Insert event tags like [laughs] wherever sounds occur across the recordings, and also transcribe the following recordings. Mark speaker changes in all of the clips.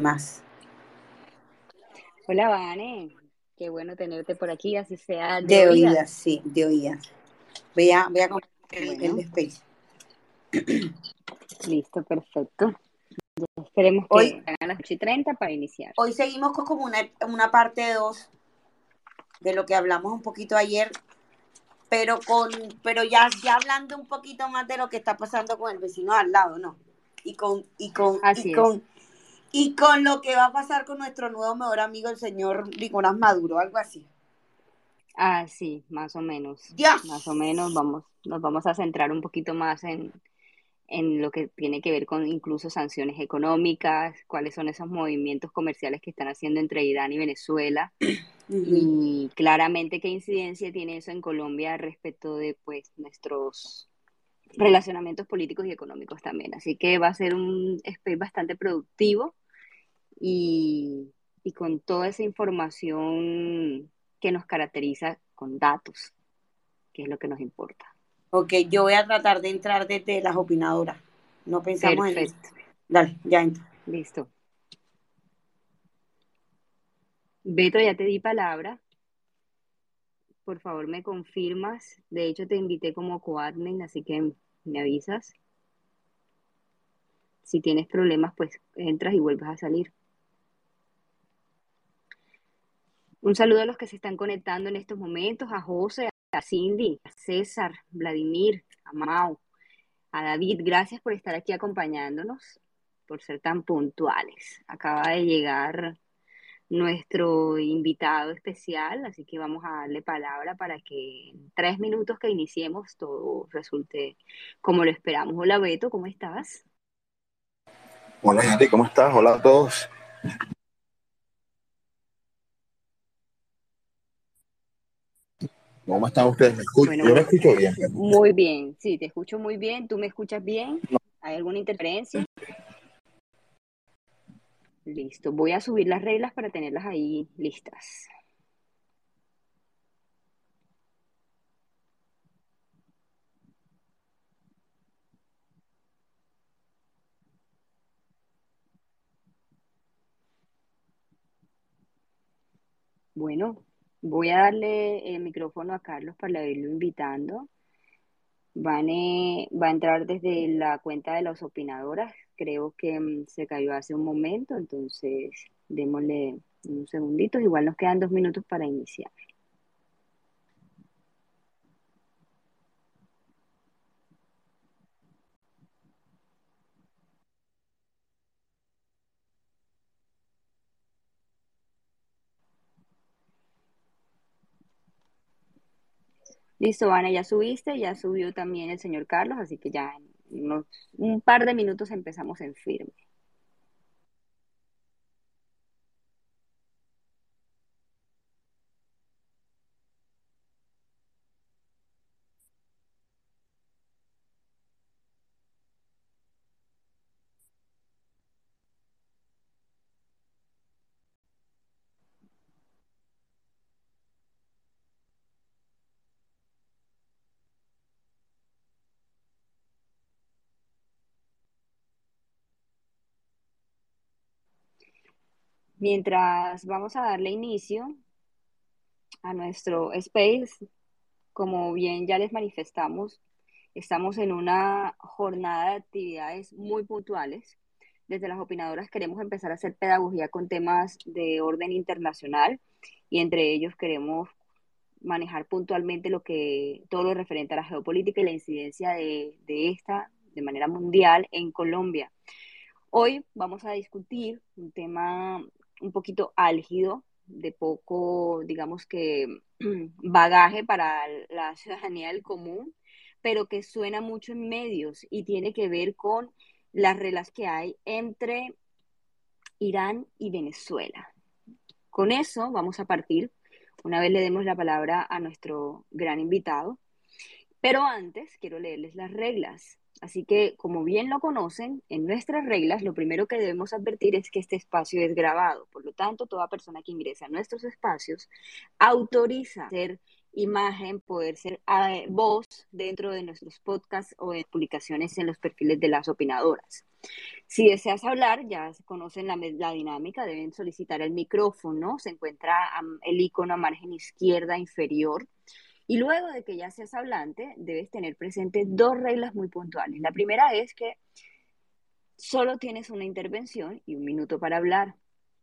Speaker 1: más.
Speaker 2: Hola, Vane. Qué bueno tenerte por aquí, así sea
Speaker 1: de, oídas. sí, de oídas. Voy a, voy a el, el space. [clears throat]
Speaker 2: Listo, perfecto. esperemos que hoy, hagan las 8 y 30 para iniciar.
Speaker 1: Hoy seguimos con como una, una parte 2 de lo que hablamos un poquito ayer, pero con, pero ya, ya hablando un poquito más de lo que está pasando con el vecino al lado, ¿no? Y con, y con, y con, y con lo que va a pasar con nuestro nuevo mejor amigo, el señor Nicolás Maduro, algo así.
Speaker 2: Ah, sí, más o menos. Más o menos vamos, nos vamos a centrar un poquito más en, en lo que tiene que ver con incluso sanciones económicas, cuáles son esos movimientos comerciales que están haciendo entre Irán y Venezuela [clears throat] y claramente qué incidencia tiene eso en Colombia respecto de pues nuestros relacionamientos políticos y económicos también. Así que va a ser un space bastante productivo y, y con toda esa información que nos caracteriza con datos, que es lo que nos importa.
Speaker 1: Ok, yo voy a tratar de entrar desde las opinadoras. No pensamos en eso. Dale, ya entro.
Speaker 2: Listo. Beto, ya te di palabra. Por favor, me confirmas. De hecho, te invité como coadmin, así que me avisas. Si tienes problemas, pues entras y vuelves a salir. Un saludo a los que se están conectando en estos momentos, a José, a Cindy, a César, Vladimir, a Mau, a David. Gracias por estar aquí acompañándonos, por ser tan puntuales. Acaba de llegar nuestro invitado especial, así que vamos a darle palabra para que en tres minutos que iniciemos todo resulte como lo esperamos. Hola Beto, ¿cómo estás?
Speaker 3: Hola Yandy, ¿cómo estás? Hola a todos. ¿Cómo están ustedes? ¿Me Yo me escucho bien.
Speaker 2: Muy bien, sí, te escucho muy bien. ¿Tú me escuchas bien? ¿Hay alguna interferencia? Listo, voy a subir las reglas para tenerlas ahí listas. Bueno, voy a darle el micrófono a Carlos para irlo invitando. Vane va a entrar desde la cuenta de las opinadoras. Creo que mm, se cayó hace un momento, entonces démosle un segundito. Igual nos quedan dos minutos para iniciar. Listo, Ana, ya subiste, ya subió también el señor Carlos, así que ya en unos, un par de minutos empezamos en firme. Mientras vamos a darle inicio a nuestro space, como bien ya les manifestamos, estamos en una jornada de actividades muy puntuales. Desde las opinadoras queremos empezar a hacer pedagogía con temas de orden internacional y entre ellos queremos manejar puntualmente lo que todo lo referente a la geopolítica y la incidencia de, de esta de manera mundial en Colombia. Hoy vamos a discutir un tema un poquito álgido, de poco, digamos que, [clears throat] bagaje para la [laughs] ciudadanía del común, pero que suena mucho en medios y tiene que ver con las reglas que hay entre Irán y Venezuela. Con eso vamos a partir, una vez le demos la palabra a nuestro gran invitado, pero antes quiero leerles las reglas. Así que, como bien lo conocen, en nuestras reglas lo primero que debemos advertir es que este espacio es grabado. Por lo tanto, toda persona que ingresa a nuestros espacios autoriza ser imagen, poder ser eh, voz dentro de nuestros podcasts o en publicaciones en los perfiles de las opinadoras. Si deseas hablar, ya conocen la, la dinámica, deben solicitar el micrófono, se encuentra el icono a margen izquierda inferior. Y luego de que ya seas hablante, debes tener presente dos reglas muy puntuales. La primera es que solo tienes una intervención y un minuto para hablar,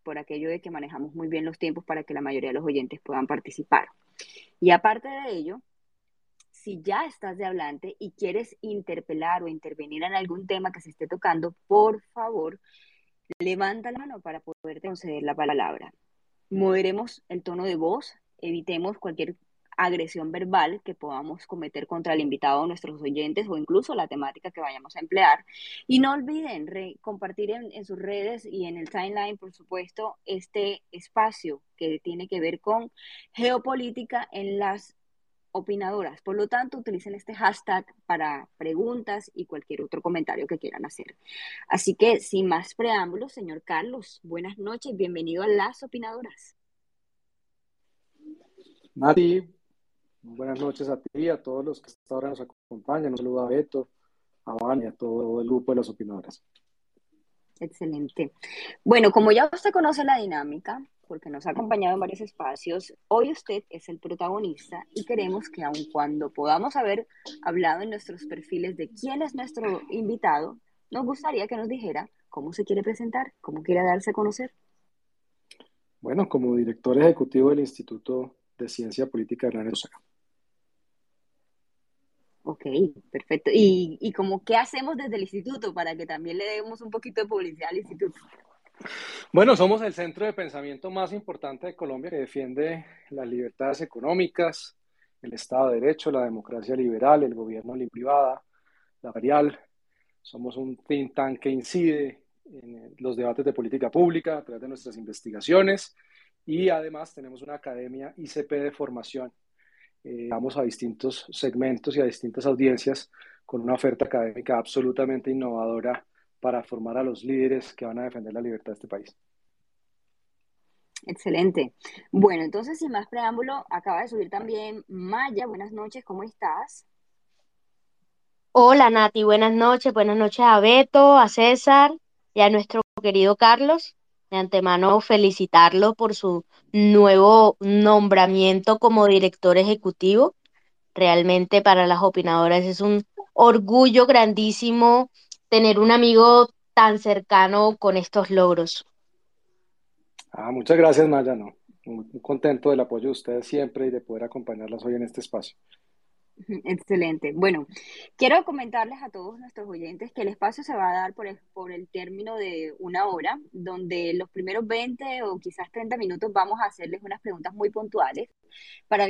Speaker 2: por aquello de que manejamos muy bien los tiempos para que la mayoría de los oyentes puedan participar. Y aparte de ello, si ya estás de hablante y quieres interpelar o intervenir en algún tema que se esté tocando, por favor, levanta la mano para poder conceder la palabra. Moderemos el tono de voz, evitemos cualquier agresión verbal que podamos cometer contra el invitado o nuestros oyentes o incluso la temática que vayamos a emplear. Y no olviden compartir en, sus redes y en el timeline, por supuesto, este espacio que tiene que ver con geopolítica en las opinadoras. Por lo tanto, utilicen este hashtag para preguntas y cualquier otro comentario que quieran hacer. Así que, sin más preámbulos, señor Carlos, buenas noches, bienvenido a las opinadoras.
Speaker 4: Nati, buenas noches a ti y a todos los que hasta ahora nos acompañan. Un saludo a Beto, a Van y a todo el grupo de las opinadoras.
Speaker 2: Excelente. Bueno, como ya usted conoce la dinámica, porque nos ha acompañado en varios espacios. Hoy usted es el protagonista y queremos que aun cuando podamos haber hablado en nuestros perfiles de quién es nuestro invitado, nos gustaría que nos dijera cómo se quiere presentar, cómo quiere darse a conocer.
Speaker 4: Bueno, como director ejecutivo del Instituto de Ciencia Política de Osaka.
Speaker 2: Ok, perfecto. ¿Y, y como qué hacemos desde el instituto para que también le demos un poquito de publicidad al instituto?
Speaker 4: Bueno, somos el centro de pensamiento más importante de Colombia que defiende las libertades económicas, el Estado de Derecho, la democracia liberal, el gobierno libre privada, la varial. Somos un think tank que incide en los debates de política pública a través de nuestras investigaciones y además tenemos una academia ICP de formación. Eh, vamos a distintos segmentos y a distintas audiencias con una oferta académica absolutamente innovadora para formar a los líderes que van a defender la libertad de este país.
Speaker 2: Excelente. Bueno, entonces, sin más preámbulo, acaba de subir también Maya. Buenas noches, ¿cómo estás?
Speaker 5: Hola, Nati, buenas noches. Buenas noches a Beto, a César y a nuestro querido Carlos. De antemano, felicitarlo por su nuevo nombramiento como director ejecutivo. Realmente para las opinadoras es un orgullo grandísimo tener un amigo tan cercano con estos logros.
Speaker 4: Ah, muchas gracias, Maya. No, muy contento del apoyo de ustedes siempre y de poder acompañarlas hoy en este espacio. [laughs]
Speaker 2: Excelente. Bueno, quiero comentarles a todos nuestros oyentes que el espacio se va a dar por el, término de una hora, donde los primeros 20 o quizás 30 minutos vamos a hacerles unas preguntas muy puntuales para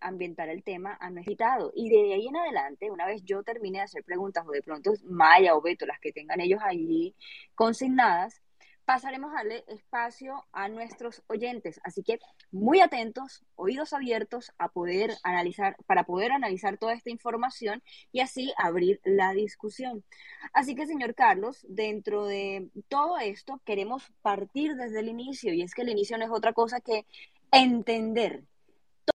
Speaker 2: ambientar el a nuestro invitado. Y de ahí en adelante, una vez yo termine de hacer preguntas, o de pronto Maya o Beto, las que tengan ellos ahí consignadas, pasaremos a darle espacio a nuestros oyentes. Así que muy atentos, oídos abiertos a poder analizar, para poder analizar toda esta información y así abrir la discusión. Así que, señor Carlos, dentro de todo esto queremos partir desde el inicio y es que el inicio no es otra cosa que entender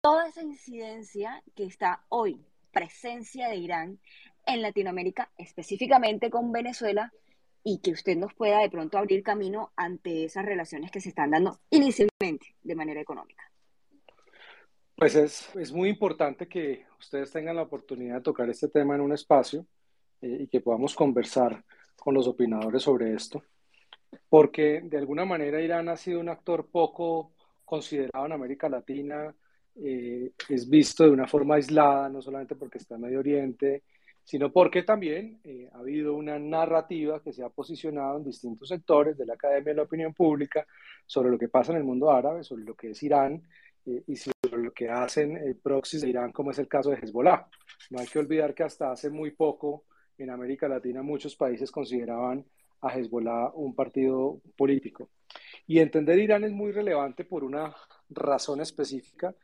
Speaker 2: toda esa incidencia que está hoy, presencia de Irán en Latinoamérica, específicamente con Venezuela, y que usted nos pueda de pronto abrir camino ante esas relaciones que se están dando inicialmente de manera económica.
Speaker 4: Pues es, es muy importante que ustedes tengan la oportunidad de tocar este tema en un espacio eh, y que podamos conversar con los opinadores sobre esto, porque de alguna manera Irán ha sido un actor poco considerado en América Latina, eh, es visto de una forma aislada, no solamente porque está en Medio Oriente, sino porque también eh, ha habido una narrativa que se ha posicionado en distintos sectores de la academia de la opinión pública sobre lo que pasa en el mundo árabe, sobre lo que es Irán eh, y sobre lo que hacen el proxies de Irán, como es el caso de Hezbollah. No hay que olvidar que hasta hace muy poco en América Latina muchos países consideraban a Hezbollah un partido político. Y entender Irán es muy relevante por una razón específica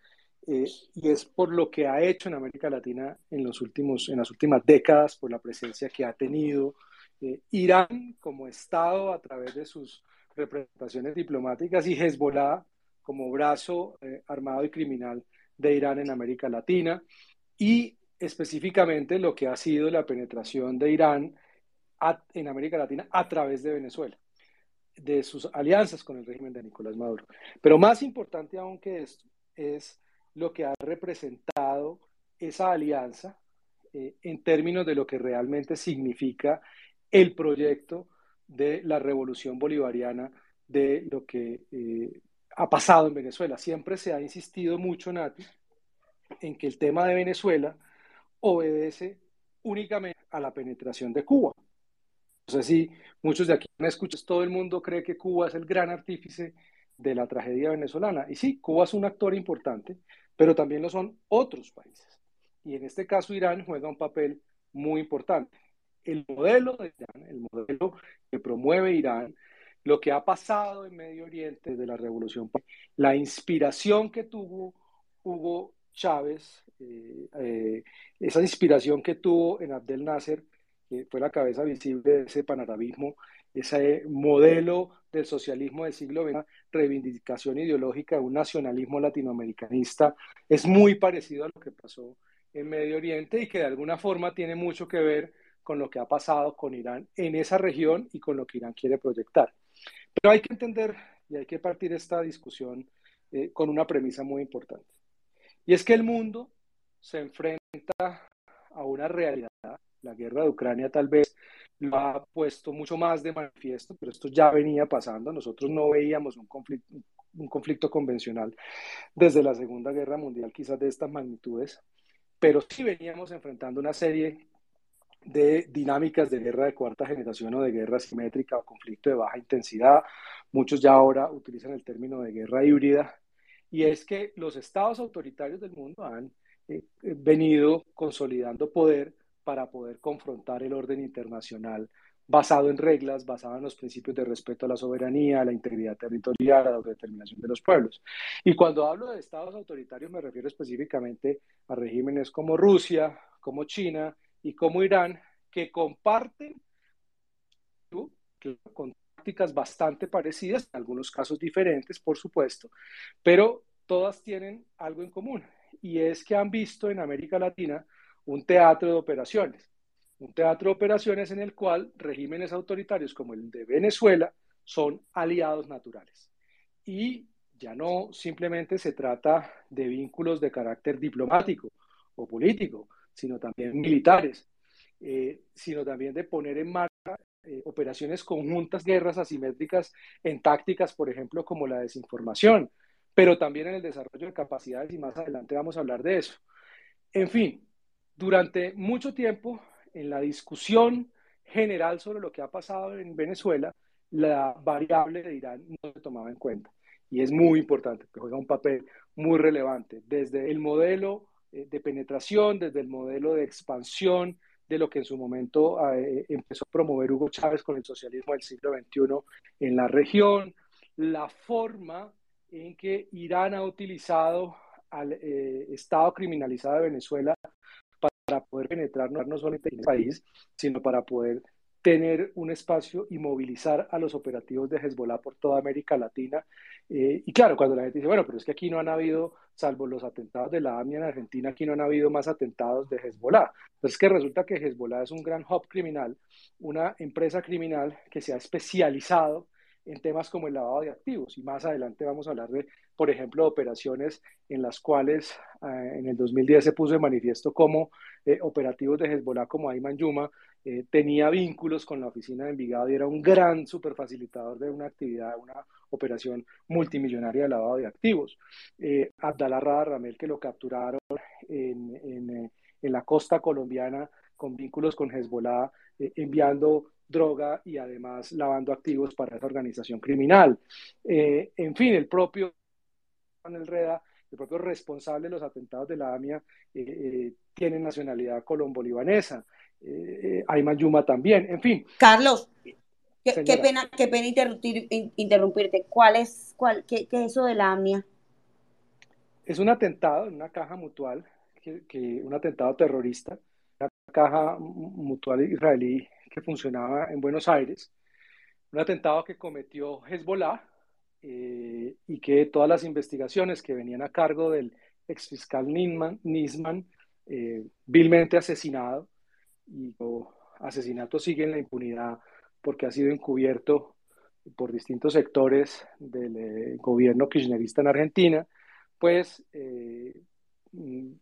Speaker 4: eh, y es por lo que ha hecho en América Latina en, los últimos, en las últimas décadas, por la presencia que ha tenido eh, Irán como Estado a través de sus representaciones diplomáticas y Hezbollah como brazo eh, armado y criminal de Irán en América Latina y específicamente lo que ha sido la penetración de Irán en América Latina a través de Venezuela, de sus alianzas con el régimen de Nicolás Maduro. Pero más importante aún que esto es lo que ha representado esa alianza eh, en términos de lo que realmente significa el proyecto de la revolución bolivariana, de lo que eh, ha pasado en Venezuela. Siempre se ha insistido mucho, Nati, en que el tema de Venezuela obedece únicamente a la penetración de Cuba. No sé si muchos de aquí me escuchan, todo el mundo cree que Cuba es el gran artífice de la tragedia venezolana. Y sí, Cuba es un actor importante, pero también lo son otros países. Y en este caso Irán juega un papel muy importante. El modelo de Irán, el modelo que promueve Irán, lo que ha pasado en Medio Oriente desde la revolución, la inspiración que tuvo Hugo Chávez, eh, eh, esa inspiración que tuvo en Abdel Nasser, que fue la cabeza visible de ese panarabismo, ese modelo del socialismo del siglo XX, reivindicación ideológica de un nacionalismo latinoamericanista, es muy parecido a lo que pasó en Medio Oriente y que de alguna forma tiene mucho que ver con lo que ha pasado con Irán en esa región y con lo que Irán quiere proyectar. Pero hay que entender y hay que partir esta discusión eh, con una premisa muy importante. Y es que el mundo se enfrenta a una realidad. La guerra de Ucrania tal vez lo ha puesto mucho más de manifiesto, pero esto ya venía pasando. Nosotros no veíamos un conflicto, un conflicto convencional desde la Segunda Guerra Mundial, quizás de estas magnitudes, pero sí veníamos enfrentando una serie de dinámicas de guerra de cuarta generación o de guerra simétrica o conflicto de baja intensidad. Muchos ya ahora utilizan el término de guerra híbrida. Y es que los estados autoritarios del mundo han eh, venido consolidando poder para poder confrontar el orden internacional basado en reglas, basado en los principios de respeto a la soberanía, a la integridad territorial, a la autodeterminación de los pueblos. Y cuando hablo de estados autoritarios me refiero específicamente a regímenes como Rusia, como China y como Irán, que comparten con prácticas bastante parecidas, en algunos casos diferentes, por supuesto, pero todas tienen algo en común, y es que han visto en América Latina un teatro de operaciones, un teatro de operaciones en el cual regímenes autoritarios como el de Venezuela son aliados naturales. Y ya no simplemente se trata de vínculos de carácter diplomático o político, sino también militares, eh, sino también de poner en marcha eh, operaciones conjuntas, guerras asimétricas en tácticas, por ejemplo, como la desinformación, pero también en el desarrollo de capacidades y más adelante vamos a hablar de eso. En fin, durante mucho tiempo en la discusión general sobre lo que ha pasado en Venezuela, la variable de Irán no se tomaba en cuenta. Y es muy importante, que juega un papel muy relevante, desde el modelo eh, de penetración, desde el modelo de expansión, de lo que en su momento eh, empezó a promover Hugo Chávez con el socialismo del siglo XXI en la región, la forma en que Irán ha utilizado al eh, Estado criminalizado de Venezuela para poder penetrar no solamente en el país, sino para poder tener un espacio y movilizar a los operativos de Hezbollah por toda América Latina. Eh, y claro, cuando la gente dice, bueno, pero es que aquí no han habido, salvo los atentados de la AMIA en Argentina, aquí no han habido más atentados de Hezbollah. Pero que resulta que Hezbollah es un gran hub criminal, una empresa criminal que se ha especializado en temas como el lavado de activos. Y más adelante vamos a hablar de, por ejemplo, operaciones en las cuales eh, en el 2010 se puso de manifiesto como eh, operativos de Hezbollah como Ayman Yuma eh, tenía vínculos con la oficina de Envigado y era un gran superfacilitador de una actividad, una operación multimillonaria de lavado de activos. Abdallah Rada Ramel, que lo capturaron en, en, en la costa colombiana con vínculos con Hezbollah, enviando droga y además lavando activos para esa organización criminal. Eh, en fin, el propio el Reda, el propio responsable de los atentados de la AMIA, eh, eh, tiene nacionalidad colombo-libanesa. Ayman Yuma también, en fin.
Speaker 1: Carlos, qué, pena, qué pena interrumpirte. ¿Cuál es, cuál, qué, es eso de la AMIA?
Speaker 4: Es un atentado en una caja mutual, que, un atentado terrorista, una caja mutual israelí que funcionaba en Buenos Aires, un atentado que cometió Hezbollah eh, y que todas las investigaciones que venían a cargo del exfiscal Nisman, Nisman eh, vilmente asesinado y el asesinato sigue en la impunidad porque ha sido encubierto por distintos sectores del eh, gobierno kirchnerista en Argentina, pues eh, mm,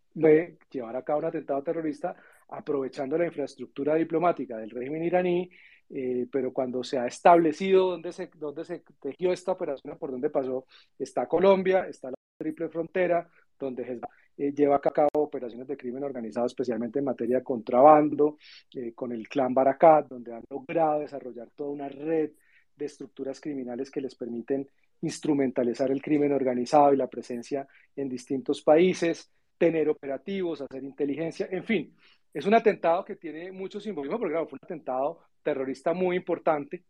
Speaker 4: llevar a cabo un atentado terrorista aprovechando la infraestructura diplomática del régimen iraní, eh, pero cuando se ha establecido dónde se, dónde se tejió esta operación, por dónde pasó, está Colombia, está la triple frontera, donde eh, lleva a cabo operaciones de crimen organizado, especialmente en materia de contrabando, eh, con el clan Barakat, donde han logrado desarrollar toda una red de estructuras criminales que les permiten instrumentalizar el crimen organizado y la presencia en distintos países, tener operativos, hacer inteligencia, en fin, es un atentado que tiene mucho simbolismo, porque claro, fue un atentado terrorista muy importante,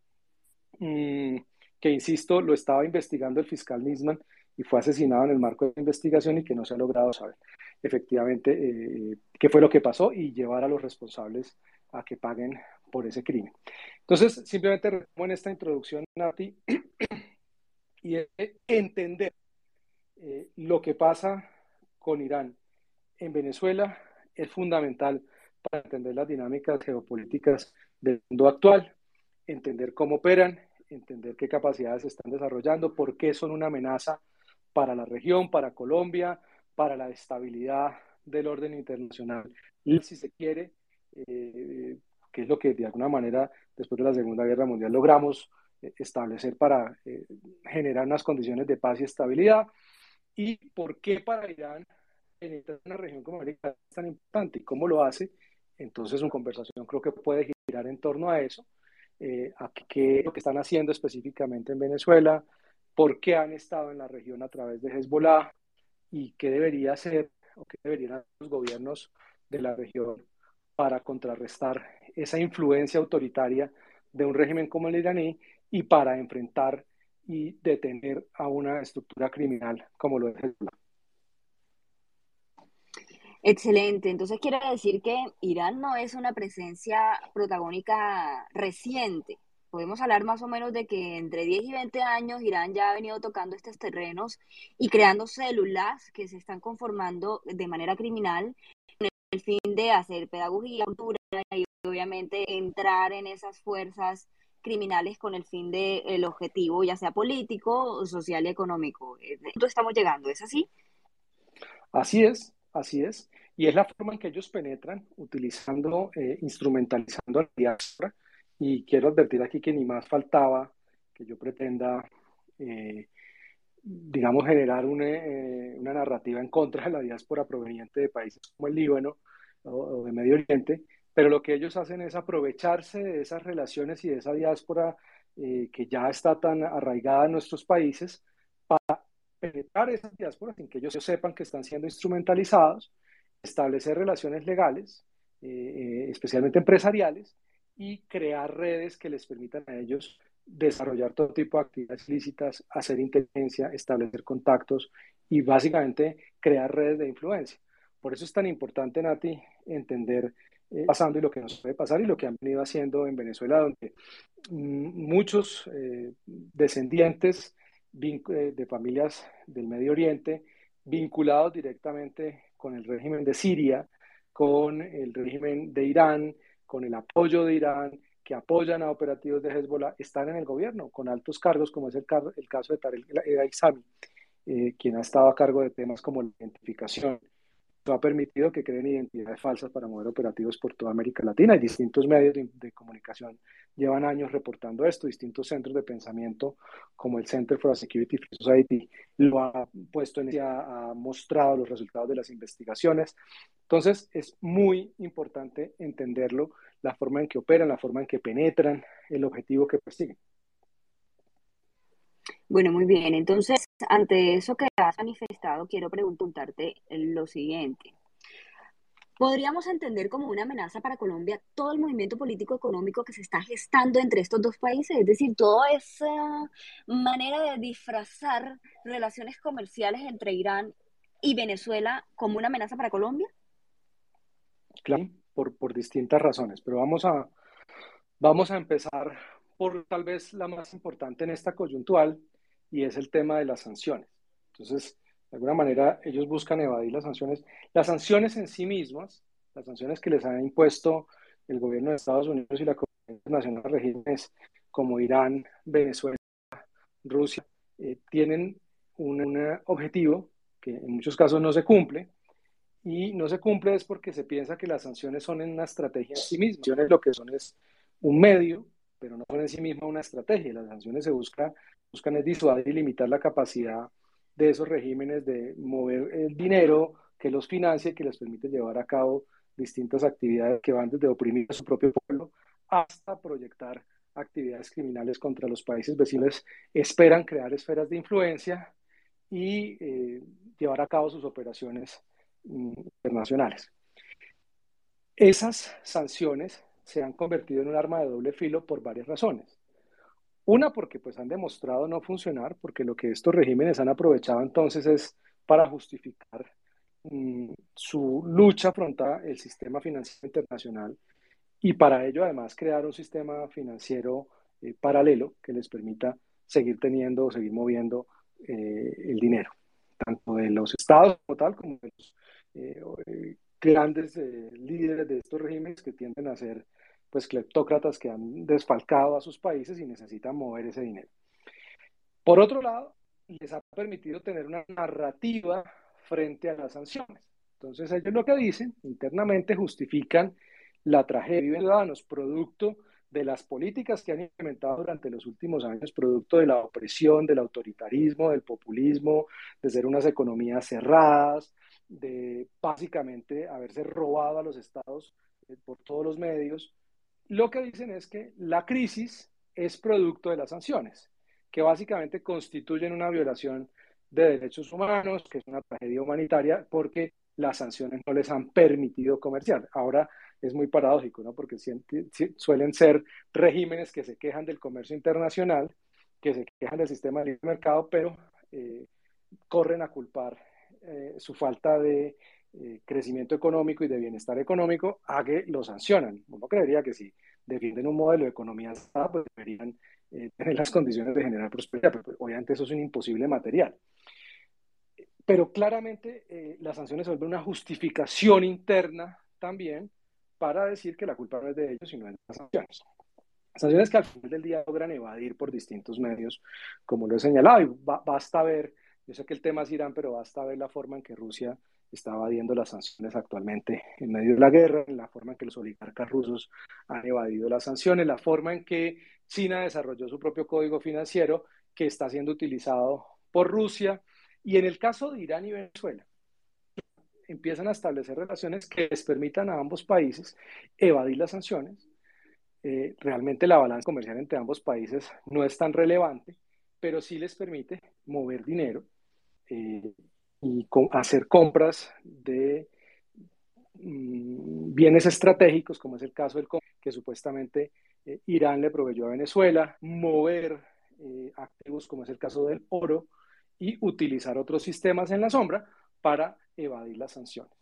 Speaker 4: mm, que insisto, lo estaba investigando el fiscal Nisman y fue asesinado en el marco de la investigación y que no se ha logrado saber efectivamente eh, qué fue lo que pasó y llevar a los responsables a que paguen por ese crimen. Entonces, simplemente en esta introducción, Nati, y entender eh, lo que pasa con Irán en Venezuela es fundamental para entender las dinámicas geopolíticas del mundo actual, entender cómo operan, entender qué capacidades están desarrollando, por qué son una amenaza para la región, para Colombia, para la estabilidad del orden internacional. Y si se quiere, eh, que es lo que de alguna manera después de la Segunda Guerra Mundial logramos eh, establecer para eh, generar unas condiciones de paz y estabilidad. ¿Y por qué para Irán en una región como América es tan importante y cómo lo hace? Entonces, una conversación creo que puede girar en torno a eso, a qué lo que están haciendo específicamente en Venezuela, por qué han estado en la región a través de Hezbollah y qué debería hacer o qué deberían hacer los gobiernos de la región para contrarrestar esa influencia autoritaria de un régimen como el iraní y para enfrentar y detener a una estructura criminal como lo es Hezbollah.
Speaker 2: Excelente. Entonces quiere decir que Irán no es una presencia protagónica reciente podemos hablar más o menos de que entre 10 y 20 años Irán ya ha venido tocando estos terrenos y creando células que se están conformando de manera criminal con el fin de hacer pedagogía, cultura y obviamente entrar en esas fuerzas criminales con el fin de el objetivo, ya sea político, social y económico. ¿Dónde estamos llegando? ¿Es así?
Speaker 4: Así es, así es. Y es la forma en que ellos penetran, utilizando, eh, instrumentalizando la diáspora y quiero advertir aquí que ni más faltaba que yo pretenda, eh, digamos, generar una, eh, una, narrativa en contra de la diáspora proveniente de países como el Líbano o, de Medio Oriente, pero lo que ellos hacen es aprovecharse de esas relaciones y de esa diáspora que ya está tan arraigada en nuestros países penetrar esas diásporas sin que ellos sepan que están siendo instrumentalizados, establecer relaciones legales, especialmente empresariales, y crear redes que les permitan a ellos desarrollar todo tipo de actividades lícitas, hacer inteligencia, establecer contactos y básicamente crear redes de influencia. Por eso es tan importante, Nati, entender eh, pasando y lo que nos puede pasar y lo que han venido haciendo en Venezuela, donde mm, muchos eh, descendientes eh, de familias del Medio Oriente vinculados directamente con el régimen de Siria, con el régimen de Irán, con el apoyo de Irán, que apoyan a operativos de Hezbollah, están en el gobierno con altos cargos, como es el, el caso de Tarek El Aizami, eh, quien ha estado a cargo de temas como la identificación, ha permitido que creen identidades falsas para mover operativos por toda América Latina y distintos medios de, comunicación llevan años reportando esto, distintos centros de pensamiento como el Center for a Security Free Society lo ha puesto en ha mostrado los resultados de las investigaciones. Entonces es muy importante entenderlo, la forma en que operan, la forma en que penetran, el objetivo que persiguen.
Speaker 2: Bueno, muy bien. Entonces, ante eso que has manifestado, quiero preguntarte lo siguiente. ¿Podríamos entender como una amenaza para Colombia todo el movimiento político económico que se está gestando entre estos dos países? Es decir, toda esa manera de disfrazar relaciones comerciales entre Irán y Venezuela como una amenaza para Colombia?
Speaker 4: Claro, por, por distintas razones, pero vamos a, vamos a empezar por tal vez la más importante en esta coyuntural, y es el tema de las sanciones. Entonces, De alguna manera ellos buscan evadir las sanciones. Las sanciones en sí mismas, las sanciones que les han impuesto el gobierno de Estados Unidos y la Comunidad Internacional de Regímenes como Irán, Venezuela, Rusia, eh, tienen un, objetivo que en muchos casos no se cumple, y no se cumple es porque se piensa que las sanciones son una estrategia en sí mismas. Las sanciones lo que son es un medio, pero no son en sí misma una estrategia. Las sanciones se busca, buscan es disuadir y limitar la capacidad de esos regímenes de mover el dinero que los financia y que les permite llevar a cabo distintas actividades que van desde oprimir a su propio pueblo hasta proyectar actividades criminales contra los países vecinos. Esperan crear esferas de influencia y eh, llevar a cabo sus operaciones mm, internacionales. Esas sanciones se han convertido en un arma de doble filo por varias razones. Una, porque pues han demostrado no funcionar, porque lo que estos regímenes han aprovechado entonces es para justificar mm, su lucha contra el sistema financiero internacional y para ello además crear un sistema financiero eh, paralelo que les permita seguir teniendo seguir moviendo eh, el dinero, tanto de los estados como tal, de los eh, grandes líderes de estos regímenes que tienden a ser pues cleptócratas que han desfalcado a sus países y necesitan mover ese dinero. Por otro lado, les ha permitido tener una narrativa frente a las sanciones. Entonces ellos lo que dicen internamente justifican la tragedia de ciudadanos producto de las políticas que han implementado durante los últimos años, producto de la opresión, del autoritarismo, del populismo, de ser unas economías cerradas, de básicamente haberse robado a los estados eh, por todos los medios, lo que dicen es que la crisis es producto de las sanciones, que básicamente constituyen una violación de derechos humanos, que es una tragedia humanitaria, porque las sanciones no les han permitido comerciar. Ahora es muy paradójico, ¿no? Porque suelen ser regímenes que se quejan del comercio internacional, que se quejan del sistema de libre mercado, pero eh, corren a culpar eh, su falta de eh, crecimiento económico y de bienestar económico a que lo sancionan. Uno creería que si defienden un modelo de economía pues deberían eh, tener las condiciones de generar prosperidad, pero pues, obviamente eso es un imposible material. Pero claramente eh, las sanciones son una justificación interna también para decir que la culpa no es de ellos, sino de las sanciones. Sanciones que al final del día logran evadir por distintos medios, como lo he señalado, y basta ver, yo sé que el tema es Irán, pero basta ver la forma en que Rusia está evadiendo las sanciones actualmente en medio de la guerra, en la forma en que los oligarcas rusos han evadido las sanciones, la forma en que China desarrolló su propio código financiero que está siendo utilizado por Rusia. Y en el caso de Irán y Venezuela, empiezan a establecer relaciones que les permitan a ambos países evadir las sanciones. Eh, realmente la balanza comercial entre ambos países no es tan relevante, pero sí les permite mover dinero eh, y hacer compras de mm, bienes estratégicos, como es el caso del que supuestamente eh, Irán le proveyó a Venezuela, mover eh, activos, como es el caso del oro, y utilizar otros sistemas en la sombra para evadir las sanciones.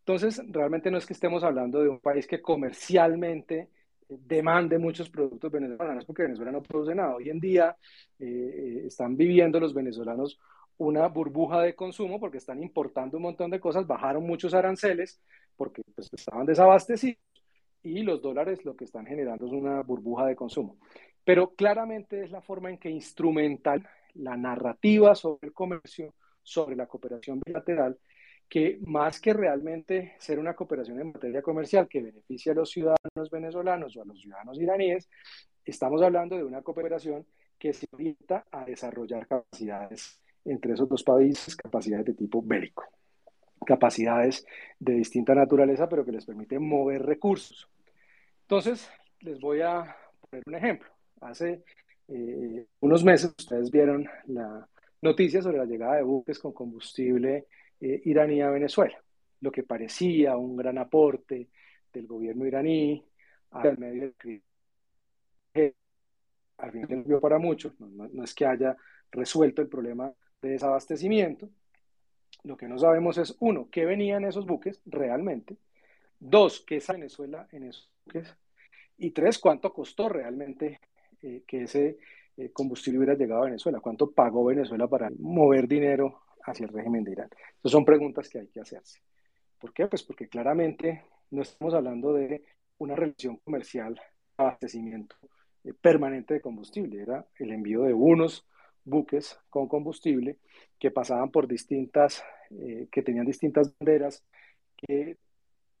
Speaker 4: Entonces, realmente no es que estemos hablando de un país que comercialmente eh, demande muchos productos venezolanos, porque Venezuela no produce nada. Hoy en día están viviendo los venezolanos una burbuja de consumo porque están importando un montón de cosas, bajaron muchos aranceles porque pues, estaban desabastecidos y los dólares lo que están generando es una burbuja de consumo. Pero claramente es la forma en que instrumental la narrativa sobre el comercio, sobre la cooperación bilateral, que más que realmente ser una cooperación en materia comercial que beneficie a los ciudadanos venezolanos o a los ciudadanos iraníes, estamos hablando de una cooperación que se orienta a desarrollar capacidades entre esos dos países capacidades de tipo bélico, capacidades de distinta naturaleza, pero que les permiten mover recursos. Entonces, les voy a poner un ejemplo. Hace eh, unos meses ustedes vieron la noticia sobre la llegada de buques con combustible eh, iraní a Venezuela, lo que parecía un gran aporte del gobierno iraní al medio del crimen. Al final no para mucho, no es que haya resuelto el problema de desabastecimiento. Lo que no sabemos es, uno, qué venían esos buques realmente. Dos, qué es Venezuela en esos buques. Y tres, cuánto costó realmente eh, que ese eh, combustible hubiera llegado a Venezuela. Cuánto pagó Venezuela para mover dinero hacia el régimen de Irán? Esas son preguntas que hay que hacerse. ¿Por qué? Pues porque claramente no estamos hablando de una relación comercial, abastecimiento eh, permanente de combustible, era el envío de unos buques con combustible que pasaban por distintas, eh, que tenían distintas banderas, que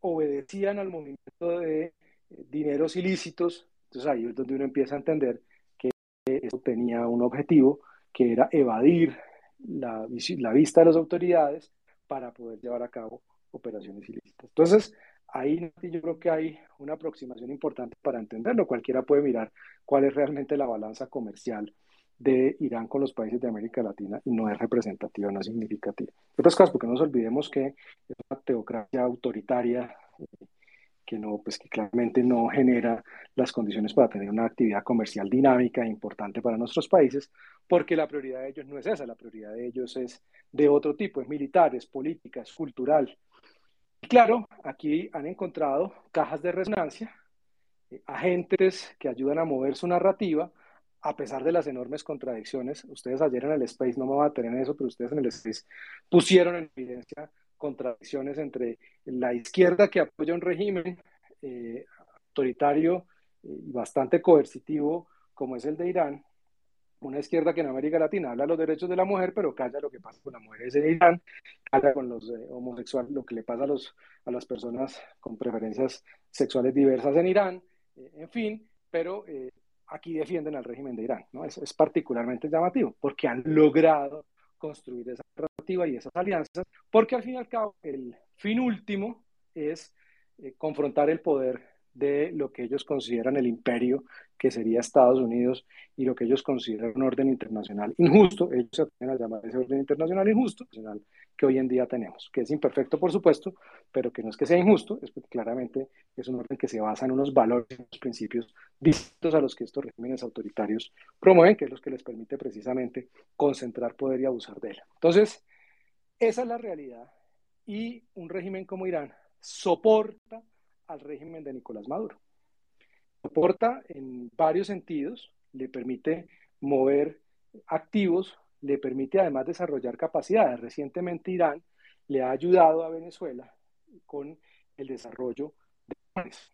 Speaker 4: obedecían al movimiento de eh, dineros ilícitos. Entonces ahí es donde uno empieza a entender que eso tenía un objetivo, que era evadir la, la vista de las autoridades para poder llevar a cabo operaciones ilícitas. Entonces, ahí yo creo que hay una aproximación importante para entenderlo. Cualquiera puede mirar cuál es realmente la balanza comercial de Irán con los países de América Latina y no es representativa, no es significativa. otras cosas, porque no nos olvidemos que es una teocracia autoritaria eh, que, no, pues que claramente no genera las condiciones para tener una actividad comercial dinámica e importante para nuestros países, porque la prioridad de ellos no es esa, la prioridad de ellos es de otro tipo, es militar, es política, es cultural. Y claro, aquí han encontrado cajas de resonancia, eh, agentes que ayudan a mover su narrativa, a pesar de las enormes contradicciones, ustedes ayer en el Space, no me van a tener en eso, pero ustedes en el Space pusieron en evidencia contradicciones entre la izquierda que apoya un régimen eh, autoritario y bastante coercitivo como es el de Irán, una izquierda que en América Latina habla de los derechos de la mujer, pero calla lo que pasa con las mujeres en Irán, calla con los eh, homosexuales, lo que le pasa a, los, a las personas con preferencias sexuales diversas en Irán, eh, en fin, pero aquí defienden al régimen de Irán. ¿no? Es, particularmente llamativo porque han logrado construir esa narrativa y esas alianzas, porque al fin y al cabo el fin último es eh, confrontar el poder de lo que ellos consideran el imperio, que sería Estados Unidos, y lo que ellos consideran un orden internacional injusto. Ellos se atreven a llamar ese orden internacional injusto, que hoy en día tenemos, que es imperfecto, por supuesto, pero que no es que sea injusto, es porque claramente es un orden que se basa en unos valores y unos principios distintos a los que estos regímenes autoritarios promueven, que es los que les permite precisamente concentrar poder y abusar de él. Entonces, esa es la realidad. Y un régimen como Irán soporta al régimen de Nicolás Maduro. Soporta en varios sentidos, le permite mover activos, le permite además desarrollar capacidades. Recientemente Irán le ha ayudado a Venezuela con el desarrollo de drones.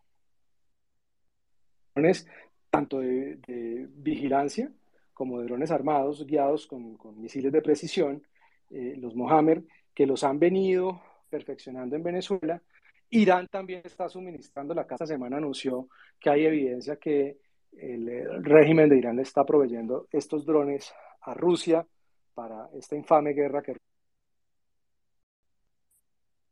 Speaker 4: Drones tanto de, vigilancia como de drones armados guiados con, misiles de precisión, eh, los Mohammed, que los han venido perfeccionando en Venezuela Irán también está suministrando, la casa semana anunció que hay evidencia que el régimen de Irán le está proveyendo estos drones a Rusia para esta infame guerra que...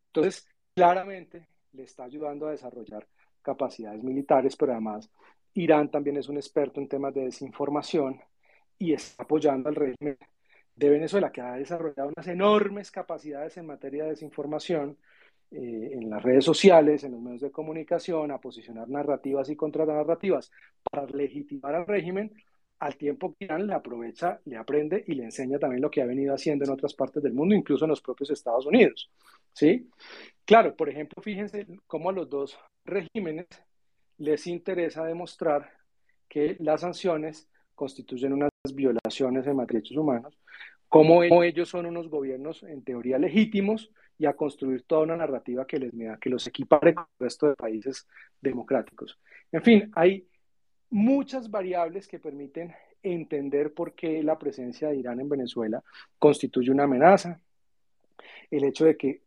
Speaker 4: Entonces, claramente le está ayudando a desarrollar capacidades militares, pero además Irán también es un experto en temas de desinformación y está apoyando al régimen de Venezuela, que ha desarrollado unas enormes capacidades en materia de desinformación eh, en las redes sociales, en los medios de comunicación, a posicionar narrativas y contranarrativas para legitimar al régimen, al tiempo que Irán le aprovecha, le aprende y le enseña también lo que ha venido haciendo en otras partes del mundo, incluso en los propios Estados Unidos. ¿sí? Claro, por ejemplo, fíjense cómo a los dos regímenes les interesa demostrar que las sanciones constituyen unas violaciones en derechos humanos, cómo ellos son unos gobiernos en teoría legítimos y a construir toda una narrativa que les que los equipare con el resto de países democráticos. En fin, hay muchas variables que permiten entender por qué la presencia de Irán en Venezuela constituye una amenaza. El hecho de que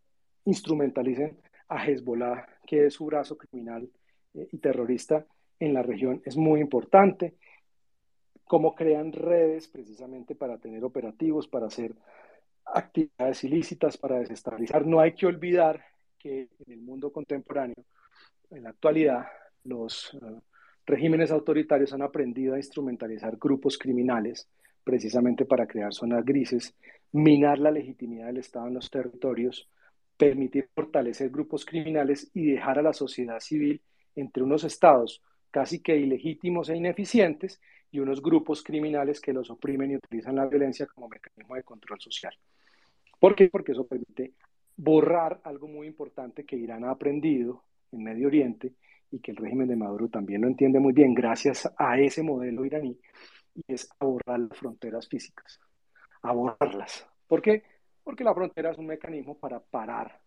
Speaker 4: instrumentalicen a Hezbollah, que es su brazo criminal eh, y terrorista en la región, es muy importante. Cómo crean redes precisamente para tener operativos, para hacer actividades ilícitas para desestabilizar. No hay que olvidar que en el mundo contemporáneo, en la actualidad, los eh, regímenes autoritarios han aprendido a instrumentalizar grupos criminales precisamente para crear zonas grises, minar la legitimidad del Estado en los territorios, permitir fortalecer grupos criminales y dejar a la sociedad civil entre unos estados casi que ilegítimos e ineficientes y unos grupos criminales que los oprimen y utilizan la violencia como mecanismo de control social. ¿Por qué? Porque eso permite borrar algo muy importante que Irán ha aprendido en Medio Oriente y que el régimen de Maduro también lo entiende muy bien gracias a ese modelo iraní, y es borrar las fronteras físicas, a borrarlas. ¿Por qué? porque la frontera es un mecanismo para parar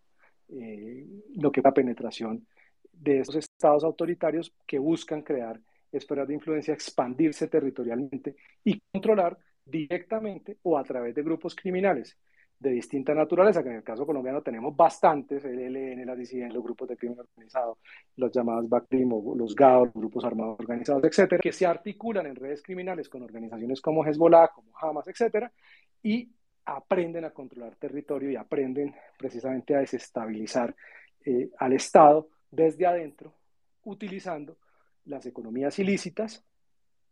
Speaker 4: eh, lo que es la penetración de esos estados autoritarios que buscan crear esferas de influencia, expandirse territorialmente y controlar directamente o a través de grupos criminales de distinta naturaleza, que en el caso colombiano tenemos bastantes, el ELN, la disidencia, los grupos de crimen organizado, los llamados BACRIM, los GAO, los grupos armados organizados, etcétera, que se articulan en redes criminales con organizaciones como Hezbollah, como Hamas, etcétera, y aprenden a controlar territorio y aprenden precisamente a desestabilizar eh, al Estado desde adentro, utilizando las economías ilícitas,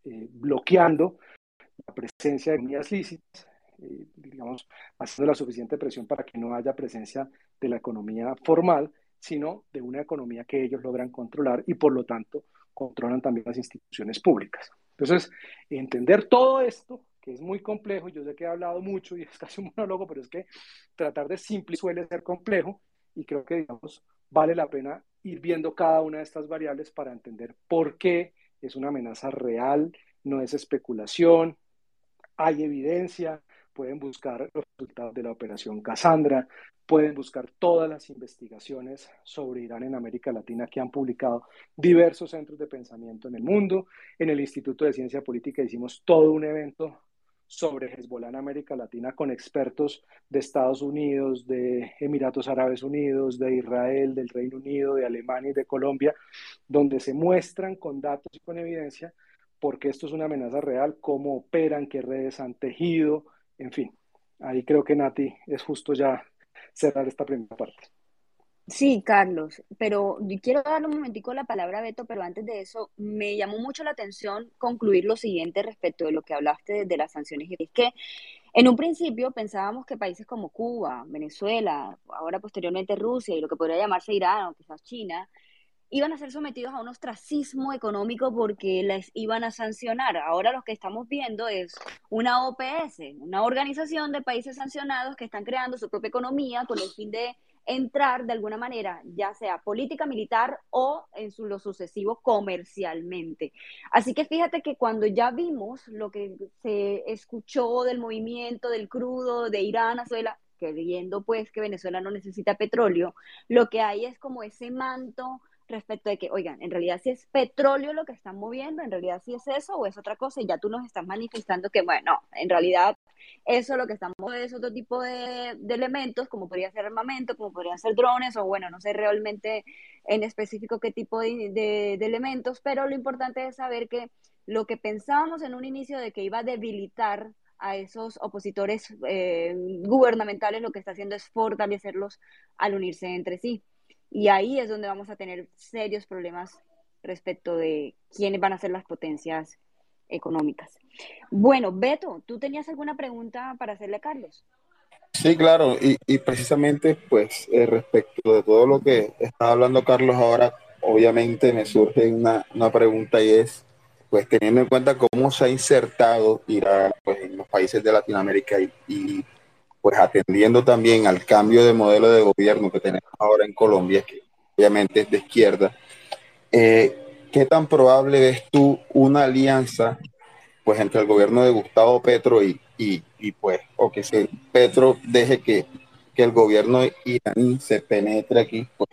Speaker 4: eh, bloqueando la presencia de economías lícitas, eh, digamos, haciendo la suficiente presión para que no haya presencia de la economía formal, sino de una economía que ellos logran controlar y por lo tanto controlan también las instituciones públicas. Entonces, entender todo esto, que es muy complejo, yo sé que he hablado mucho y [laughs] es casi un monólogo, pero es que tratar de simple suele ser complejo y creo que, digamos, vale la pena ir viendo cada una de estas variables para entender por qué es una amenaza real, no es especulación, hay evidencia, pueden buscar los resultados de la operación Cassandra, pueden buscar todas las investigaciones sobre Irán en América Latina que han publicado diversos centros de pensamiento en el mundo. En el Instituto de Ciencia Política hicimos todo un evento sobre Hezbollah en América Latina con expertos de Estados Unidos, de Emiratos Árabes Unidos, de Israel, del Reino Unido, de Alemania y de Colombia, donde se muestran con datos y con evidencia por qué esto es una amenaza real, cómo operan, qué redes han tejido, en fin, ahí creo que Nati es justo ya cerrar esta primera parte.
Speaker 2: Sí, Carlos, pero quiero darle un momentico la palabra a Beto, pero antes de eso, me llamó mucho la atención concluir lo siguiente respecto de lo que hablaste de, las sanciones. Es que en un principio pensábamos que países como Cuba, Venezuela, ahora posteriormente Rusia y lo que podría llamarse Irán o quizás China, iban a ser sometidos a un ostracismo económico porque les iban a sancionar. Ahora lo que estamos viendo es una OPS, una organización de países sancionados que están creando su propia economía con el fin de entrar de alguna manera, ya sea política militar o en su, lo sucesivo comercialmente. Así que fíjate que cuando ya vimos lo que se escuchó del movimiento del crudo de Irán, Venezuela, creyendo pues que Venezuela no necesita petróleo, lo que hay es como ese manto respecto de que, oigan, en realidad si es petróleo lo que están moviendo, en realidad si es eso o es otra cosa, y ya tú nos estás manifestando que, bueno, en realidad eso lo que estamos es otro tipo de, elementos, como podría ser armamento, como podrían ser drones, o bueno, no sé realmente en específico qué tipo de, elementos, pero lo importante es saber que lo que pensábamos en un inicio de que iba a debilitar a esos opositores eh, gubernamentales, lo que está haciendo es fortalecerlos al unirse entre sí. Y ahí es donde vamos a tener serios problemas respecto de quiénes van a ser las potencias económicas. Bueno, Beto, ¿tú tenías alguna pregunta para hacerle a Carlos?
Speaker 3: Sí, claro, y, precisamente pues eh, respecto de todo lo que está hablando Carlos ahora, obviamente me surge una, pregunta y es, pues teniendo en cuenta cómo se ha insertado Irán pues, en los países de Latinoamérica y pues atendiendo también al cambio de modelo de gobierno que tenemos ahora en Colombia, que obviamente es de izquierda, eh, ¿qué tan probable ves tú una alianza pues entre el gobierno de Gustavo Petro y, y, pues, o que se, Petro deje que, que, el gobierno iraní se penetre aquí pues,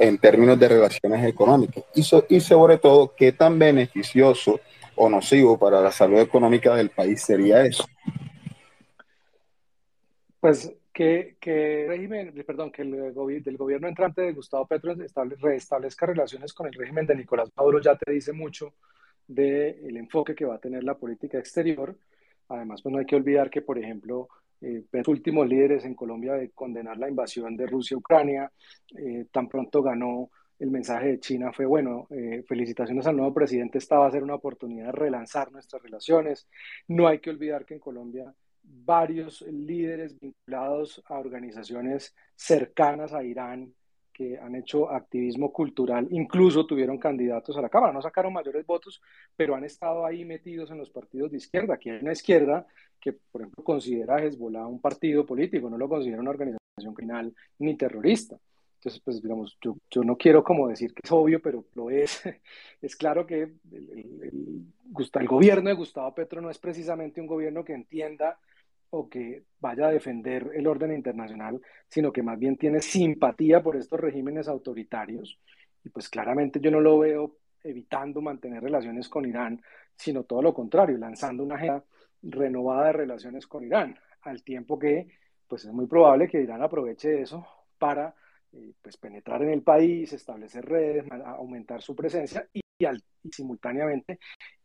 Speaker 3: en términos de relaciones económicas? Y, y sobre todo, ¿qué tan beneficioso o nocivo para la salud económica del país sería eso?
Speaker 4: Pues que, que régimen, perdón, que el del gobierno entrante de Gustavo Petro restablezca relaciones con el régimen de Nicolás Maduro ya te dice mucho del enfoque que va a tener la política exterior. Además, pues no hay que olvidar que, por ejemplo, eh, los últimos líderes en Colombia de condenar la invasión de Rusia a Ucrania, eh, tan pronto ganó el mensaje de China fue, bueno, eh, felicitaciones al nuevo presidente, esta va a ser una oportunidad de relanzar nuestras relaciones. No hay que olvidar que en Colombia varios líderes vinculados a organizaciones cercanas a Irán que han hecho activismo cultural, incluso tuvieron candidatos a la Cámara, no sacaron mayores votos, pero han estado ahí metidos en los partidos de izquierda. Aquí hay una izquierda que, por ejemplo, considera a Hezbollah un partido político, no lo considera una organización criminal ni terrorista. Entonces, pues digamos, yo, yo, no quiero como decir que es obvio, pero lo es. [laughs] Es claro que el, el, el, gobierno de Gustavo Petro no es precisamente un gobierno que entienda o que vaya a defender el orden internacional, sino que más bien tiene simpatía por estos regímenes autoritarios. Y pues claramente yo no lo veo evitando mantener relaciones con Irán, sino todo lo contrario, lanzando una agenda renovada de relaciones con Irán, al tiempo que pues es muy probable que Irán aproveche eso para eh, pues penetrar en el país, establecer redes, aumentar su presencia y, y simultáneamente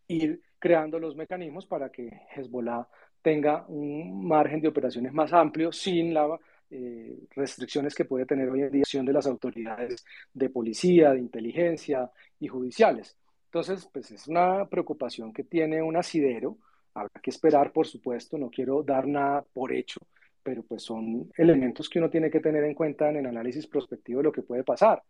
Speaker 4: ir creando los mecanismos para que Hezbollah tenga un margen de operaciones más amplio sin las eh, restricciones que puede tener hoy en día de las autoridades de policía, de inteligencia y judiciales. Entonces, pues es una preocupación que tiene un asidero. Habrá que esperar, por supuesto, no quiero dar nada por hecho, pero pues son elementos que uno tiene que tener en cuenta en el análisis prospectivo de lo que puede pasar.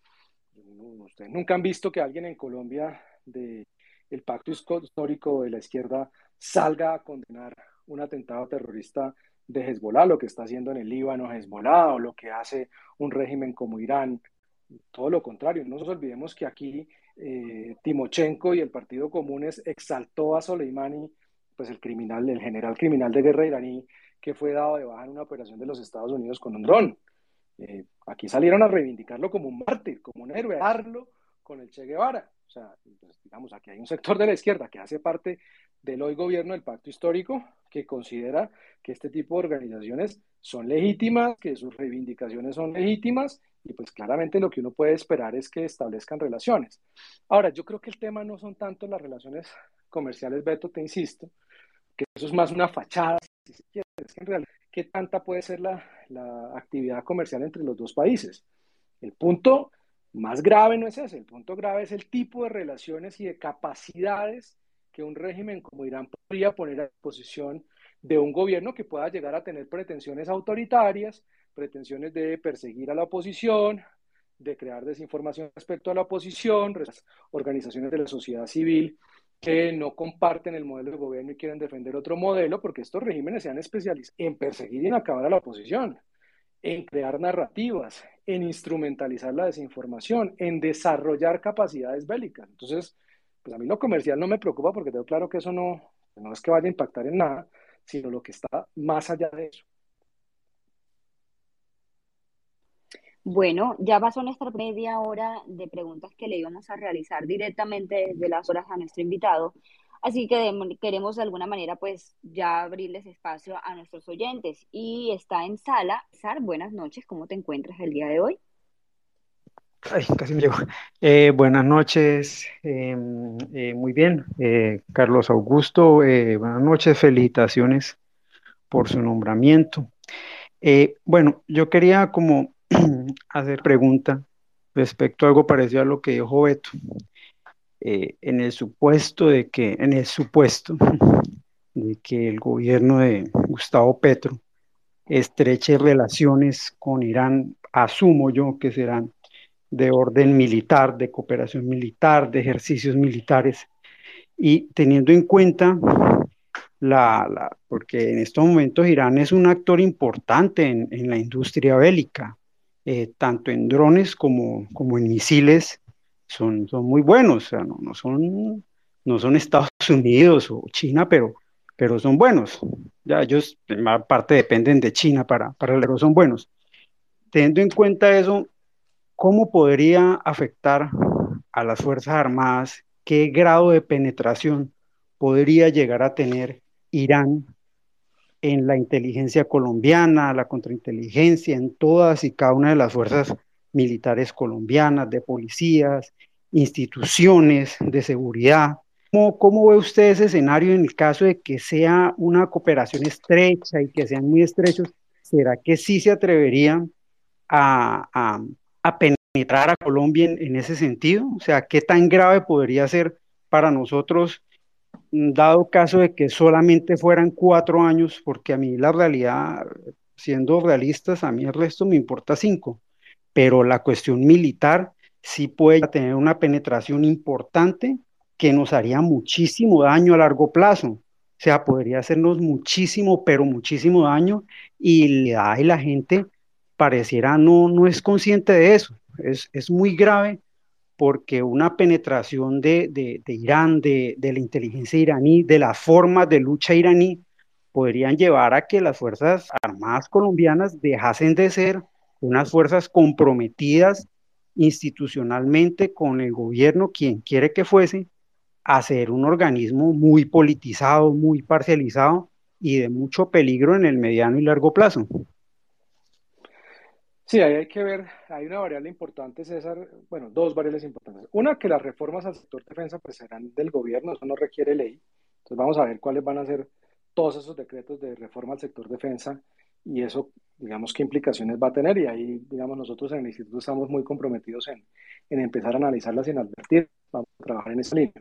Speaker 4: Ustedes nunca han visto que alguien en Colombia de el pacto histórico de la izquierda salga a condenar un atentado terrorista de Hezbollah, lo que está haciendo en el Líbano Hezbollah o lo que hace un régimen como Irán. Todo lo contrario, no nos olvidemos que aquí eh, Timochenko y el Partido Comunes exaltó a Soleimani, pues el criminal, el general criminal de guerra iraní, que fue dado de baja en una operación de los Estados Unidos con un dron. Eh, aquí salieron a reivindicarlo como un mártir, como un héroe, a darlo con el Che Guevara. O sea, pues, digamos, aquí hay un sector de la izquierda que hace parte del hoy gobierno del pacto histórico que considera que este tipo de organizaciones son legítimas, que sus reivindicaciones son legítimas y pues claramente lo que uno puede esperar es que establezcan relaciones. Ahora, yo creo que el tema no son tanto las relaciones comerciales, Beto, te insisto, que eso es más una fachada, si se quiere, es que en realidad, ¿qué tanta puede ser la, la actividad comercial entre los dos países? El punto más grave no es ese, el punto grave es el tipo de relaciones y de capacidades que un régimen como Irán podría poner a disposición de un gobierno que pueda llegar a tener pretensiones autoritarias, pretensiones de perseguir a la oposición, de crear desinformación respecto a la oposición, organizaciones de la sociedad civil que no comparten el modelo de gobierno y quieren defender otro modelo, porque estos regímenes se han especializado en perseguir y en acabar a la oposición, en crear narrativas, en instrumentalizar la desinformación, en desarrollar capacidades bélicas. Entonces, pues a mí lo comercial no me preocupa porque tengo claro que eso no, no es que vaya a impactar en nada, sino lo que está más allá de eso.
Speaker 2: Bueno, ya pasó nuestra media hora de preguntas que le íbamos a realizar directamente desde las horas a nuestro invitado. Así que queremos de alguna manera pues ya abrirles espacio a nuestros oyentes. Y está en sala. Sar, buenas noches, ¿cómo te encuentras el día de hoy?
Speaker 6: Ay, casi me llego. Eh, buenas noches, em, eh, muy bien. Eh, Carlos Augusto, buenas noches, felicitaciones por su nombramiento. bueno, yo quería como [clears throat] hacer pregunta respecto a algo parecido a lo que dijo Beto. En el supuesto de que, en el supuesto [laughs] de que el gobierno de Gustavo Petro estreche relaciones con Irán, asumo yo que serán de orden militar, de cooperación militar, de ejercicios militares, y teniendo en cuenta la, porque en estos momentos Irán es un actor importante en, la industria bélica, eh, tanto en drones como, como en misiles, son, son muy buenos, o sea, no, no, son, no son Estados [laughs] Unidos o China, pero, pero son buenos. Ya ellos, en parte, dependen de China para, para el son buenos. Teniendo en cuenta eso, ¿cómo podría afectar a las Fuerzas Armadas? ¿Qué grado de penetración podría llegar a tener Irán en la inteligencia colombiana, la contrainteligencia, en todas y cada una de las fuerzas militares colombianas, de policías, instituciones de seguridad? ¿Cómo, ¿Cómo, ve usted ese escenario en el caso de que sea una cooperación estrecha y que sean muy estrechos? ¿Será que sí se atreverían a, penetrar a Colombia en, ese sentido? O sea, ¿qué tan grave podría ser para nosotros, mm, dado caso de que solamente fueran cuatro años? Porque a mí la realidad, siendo realistas, a mí el resto me importa cinco, pero la cuestión militar sí puede tener una penetración importante que nos haría muchísimo daño a largo plazo. O sea, podría hacernos muchísimo, pero muchísimo daño y la, y la gente pareciera no, no es consciente de eso. Es, es muy grave porque una penetración de, de, de Irán, de, de, la inteligencia iraní, de las formas de lucha iraní, podrían llevar a que las Fuerzas Armadas colombianas dejasen de ser unas fuerzas comprometidas institucionalmente con el gobierno, quien quiere que fuese, a ser un organismo muy politizado, muy parcializado y de mucho peligro en el mediano y largo plazo.
Speaker 4: Sí, ahí hay que ver, hay una variable importante, César, bueno, dos variables importantes. Una, que las reformas al sector defensa pues serán del gobierno, eso no requiere ley. Entonces vamos a ver cuáles van a ser todos esos decretos de reforma al sector defensa y eso, digamos, qué implicaciones va a tener. Y ahí, digamos, nosotros en el instituto estamos muy comprometidos en, en empezar a analizarlas y en advertir, vamos a trabajar en esa línea.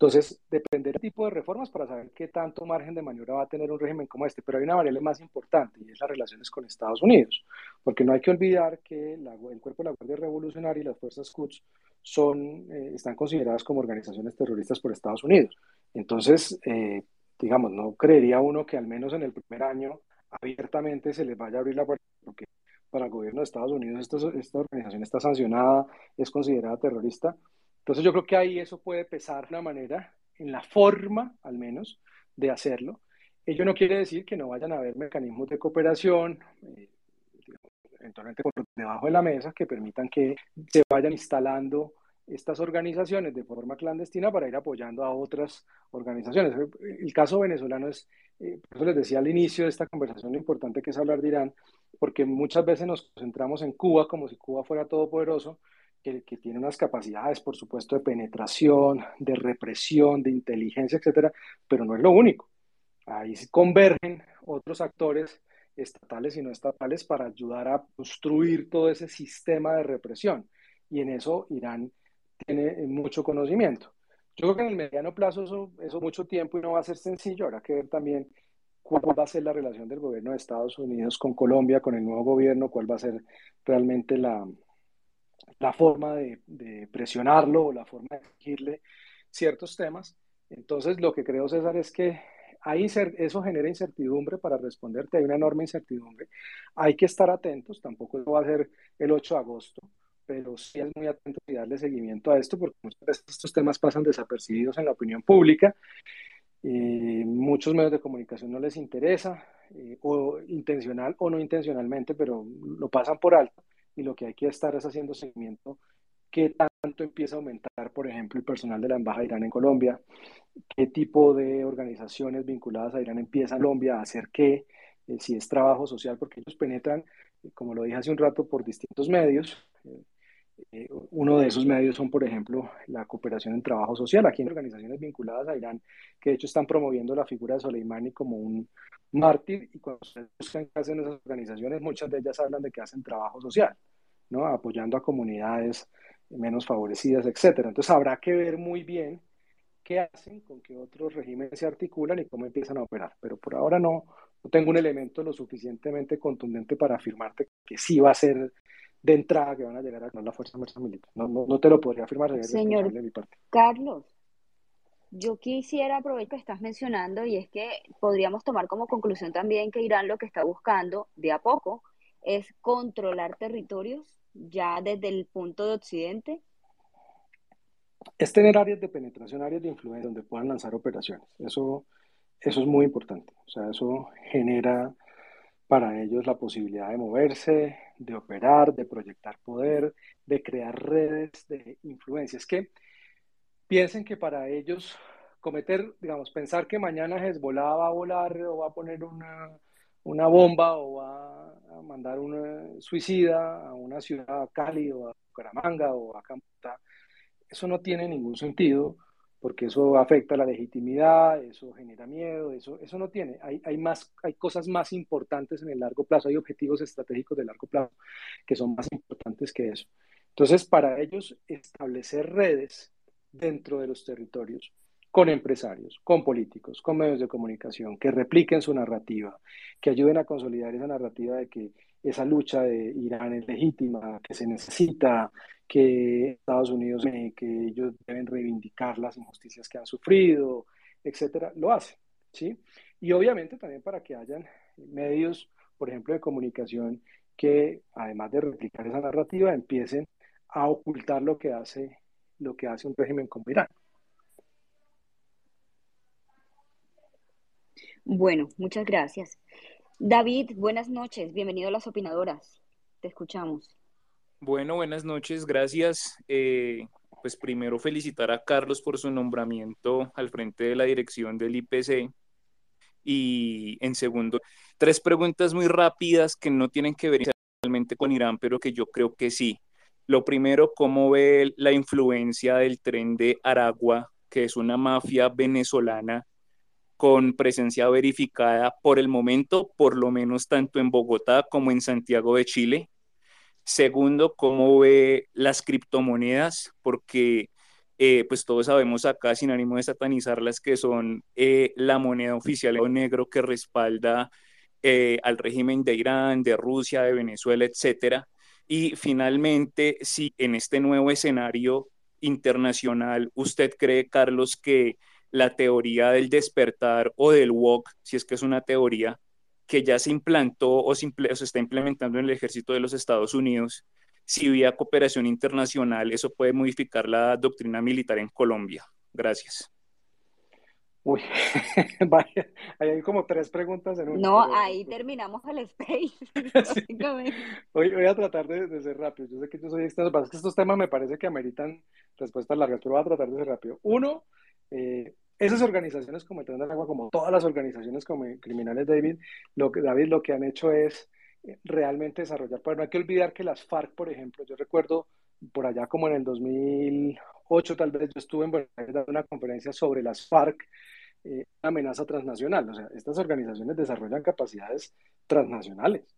Speaker 4: Entonces, dependerá del tipo de reformas para saber qué tanto margen de maniobra va a tener un régimen como este. Pero hay una variable más importante y es las relaciones con Estados Unidos, porque no hay que olvidar que la, el Cuerpo de la Guardia Revolucionaria y las Fuerzas Quds son, eh, están consideradas como organizaciones terroristas por Estados Unidos. Entonces, eh, digamos, no creería uno que al menos en el primer año abiertamente se les vaya a abrir la puerta, porque para el gobierno de Estados Unidos esta, esta organización está sancionada, es considerada terrorista entonces yo creo que ahí eso puede pesar de una manera, en la forma al menos, de hacerlo. Ello no quiere decir que no vayan a haber mecanismos de cooperación, eh, eventualmente por debajo de la mesa, que permitan que se vayan instalando estas organizaciones de forma clandestina para ir apoyando a otras organizaciones. El caso venezolano es, eh, por eso les decía al inicio de esta conversación, lo importante que es hablar de Irán, porque muchas veces nos concentramos en Cuba como si Cuba fuera todopoderoso, que, tiene unas capacidades, por supuesto, de penetración, de represión, de inteligencia, etcétera, pero no es lo único. Ahí convergen otros actores estatales y no estatales para ayudar a construir todo ese sistema de represión. Y en eso Irán tiene mucho conocimiento. Yo creo que en el mediano plazo eso, eso mucho tiempo y no va a ser sencillo. Habrá que ver también cuál va a ser la relación del gobierno de Estados Unidos con Colombia, con el nuevo gobierno, cuál va a ser realmente la, la forma de, presionarlo o la forma de exigirle ciertos temas. Entonces, lo que creo, César, es que hay eso genera incertidumbre para responderte, hay una enorme incertidumbre. Hay que estar atentos, tampoco va a ser el 8 de agosto, pero sí es muy atento y darle seguimiento a esto, porque muchas veces estos temas pasan desapercibidos en la opinión pública. y muchos medios de comunicación no les interesa, eh, o intencional o no intencionalmente, pero lo pasan por alto y lo que hay que estar es haciendo seguimiento qué tanto empieza a aumentar, por ejemplo, el personal de la Embajada de Irán en Colombia, qué tipo de organizaciones vinculadas a Irán empieza Colombia a hacer qué, eh, si es trabajo social, porque ellos penetran, eh, como lo dije hace un rato, por distintos medios. Eh, uno de esos medios son, por ejemplo, la cooperación en trabajo social. Aquí hay organizaciones vinculadas a Irán que de hecho están promoviendo la figura de Soleimani como un mártir y cuando se buscan qué hacen esas organizaciones, muchas de ellas hablan de que hacen trabajo social. ¿no? apoyando a comunidades menos favorecidas, etcétera. Entonces habrá que ver muy bien qué hacen, con qué otros regímenes se articulan y cómo empiezan a operar. Pero por ahora no, no tengo un elemento lo suficientemente contundente para afirmarte que sí va a ser de entrada que van a llegar a la fuerza militar. No, no, no, te lo podría afirmar.
Speaker 2: Señor de mi parte. Carlos, yo quisiera aprovechar que estás mencionando y es que podríamos tomar como conclusión también que Irán lo que está buscando de a poco es controlar territorios ya desde el punto de Occidente?
Speaker 4: Es tener áreas de penetración, áreas de influencia donde puedan lanzar operaciones. Eso, eso es muy importante. O sea, eso genera para ellos la posibilidad de moverse, de operar, de proyectar poder, de crear redes de influencia. Es que piensen que para ellos cometer, digamos, pensar que mañana Hezbollah va a volar o va a poner una, una bomba o va a mandar un suicida a una ciudad Cali o a Bucaramanga o a Campota, eso no tiene ningún sentido porque eso afecta la legitimidad, eso genera miedo, eso, eso no tiene. Hay, hay, más, hay cosas más importantes en el largo plazo, hay objetivos estratégicos de largo plazo que son más importantes que eso. Entonces, para ellos, establecer redes dentro de los territorios con empresarios, con políticos, con medios de comunicación, que repliquen su narrativa, que ayuden a consolidar esa narrativa de que esa lucha de Irán es legítima, que se necesita, que Estados Unidos, que ellos deben reivindicar las injusticias que han sufrido, etcétera, lo hace, ¿sí? Y obviamente también para que hayan medios, por ejemplo, de comunicación que además de replicar esa narrativa empiecen a ocultar lo que hace lo que hace un régimen como Irán.
Speaker 2: Bueno, muchas gracias. David, buenas noches, bienvenido a las opinadoras. Te escuchamos.
Speaker 7: Bueno, buenas noches, gracias. Eh, pues primero felicitar a Carlos por su nombramiento al frente de la dirección del IPC. Y en segundo, tres preguntas muy rápidas que no tienen que ver realmente con Irán, pero que yo creo que sí. Lo primero, ¿cómo ve la influencia del tren de Aragua, que es una mafia venezolana con presencia verificada por el momento, por lo menos tanto en Bogotá como en Santiago de Chile. Segundo, cómo ve las criptomonedas, porque eh, pues todos sabemos acá, sin ánimo de satanizarlas, que son eh, la moneda oficial o negro que respalda eh, al régimen de Irán, de Rusia, de Venezuela, etcétera. Y finalmente, si en este nuevo escenario internacional usted cree, Carlos, que la teoría del despertar o del walk, si es que es una teoría que ya se implantó o se, está implementando en el ejército de los Estados Unidos, si vía cooperación internacional eso puede modificar la doctrina militar en Colombia. Gracias.
Speaker 4: Uy, [laughs] vaya, hay como tres preguntas en una.
Speaker 2: No, ahí terminamos el space. [laughs] [laughs]
Speaker 4: Voy, voy, a tratar de, ser rápido. Yo sé que yo soy extenso, es que estos temas me parece que ameritan respuestas largas, pero voy a tratar de ser rápido. Uno, eh, esas organizaciones como el Tren del Agua, como todas las organizaciones como criminales, David, lo que, David, lo que han hecho es eh, realmente desarrollar, pero no hay que olvidar que las FARC, por ejemplo, yo recuerdo por allá como en el 2008 tal vez yo estuve en Buenos Aires dando una conferencia sobre las FARC, eh, amenaza transnacional, o sea, estas organizaciones desarrollan capacidades transnacionales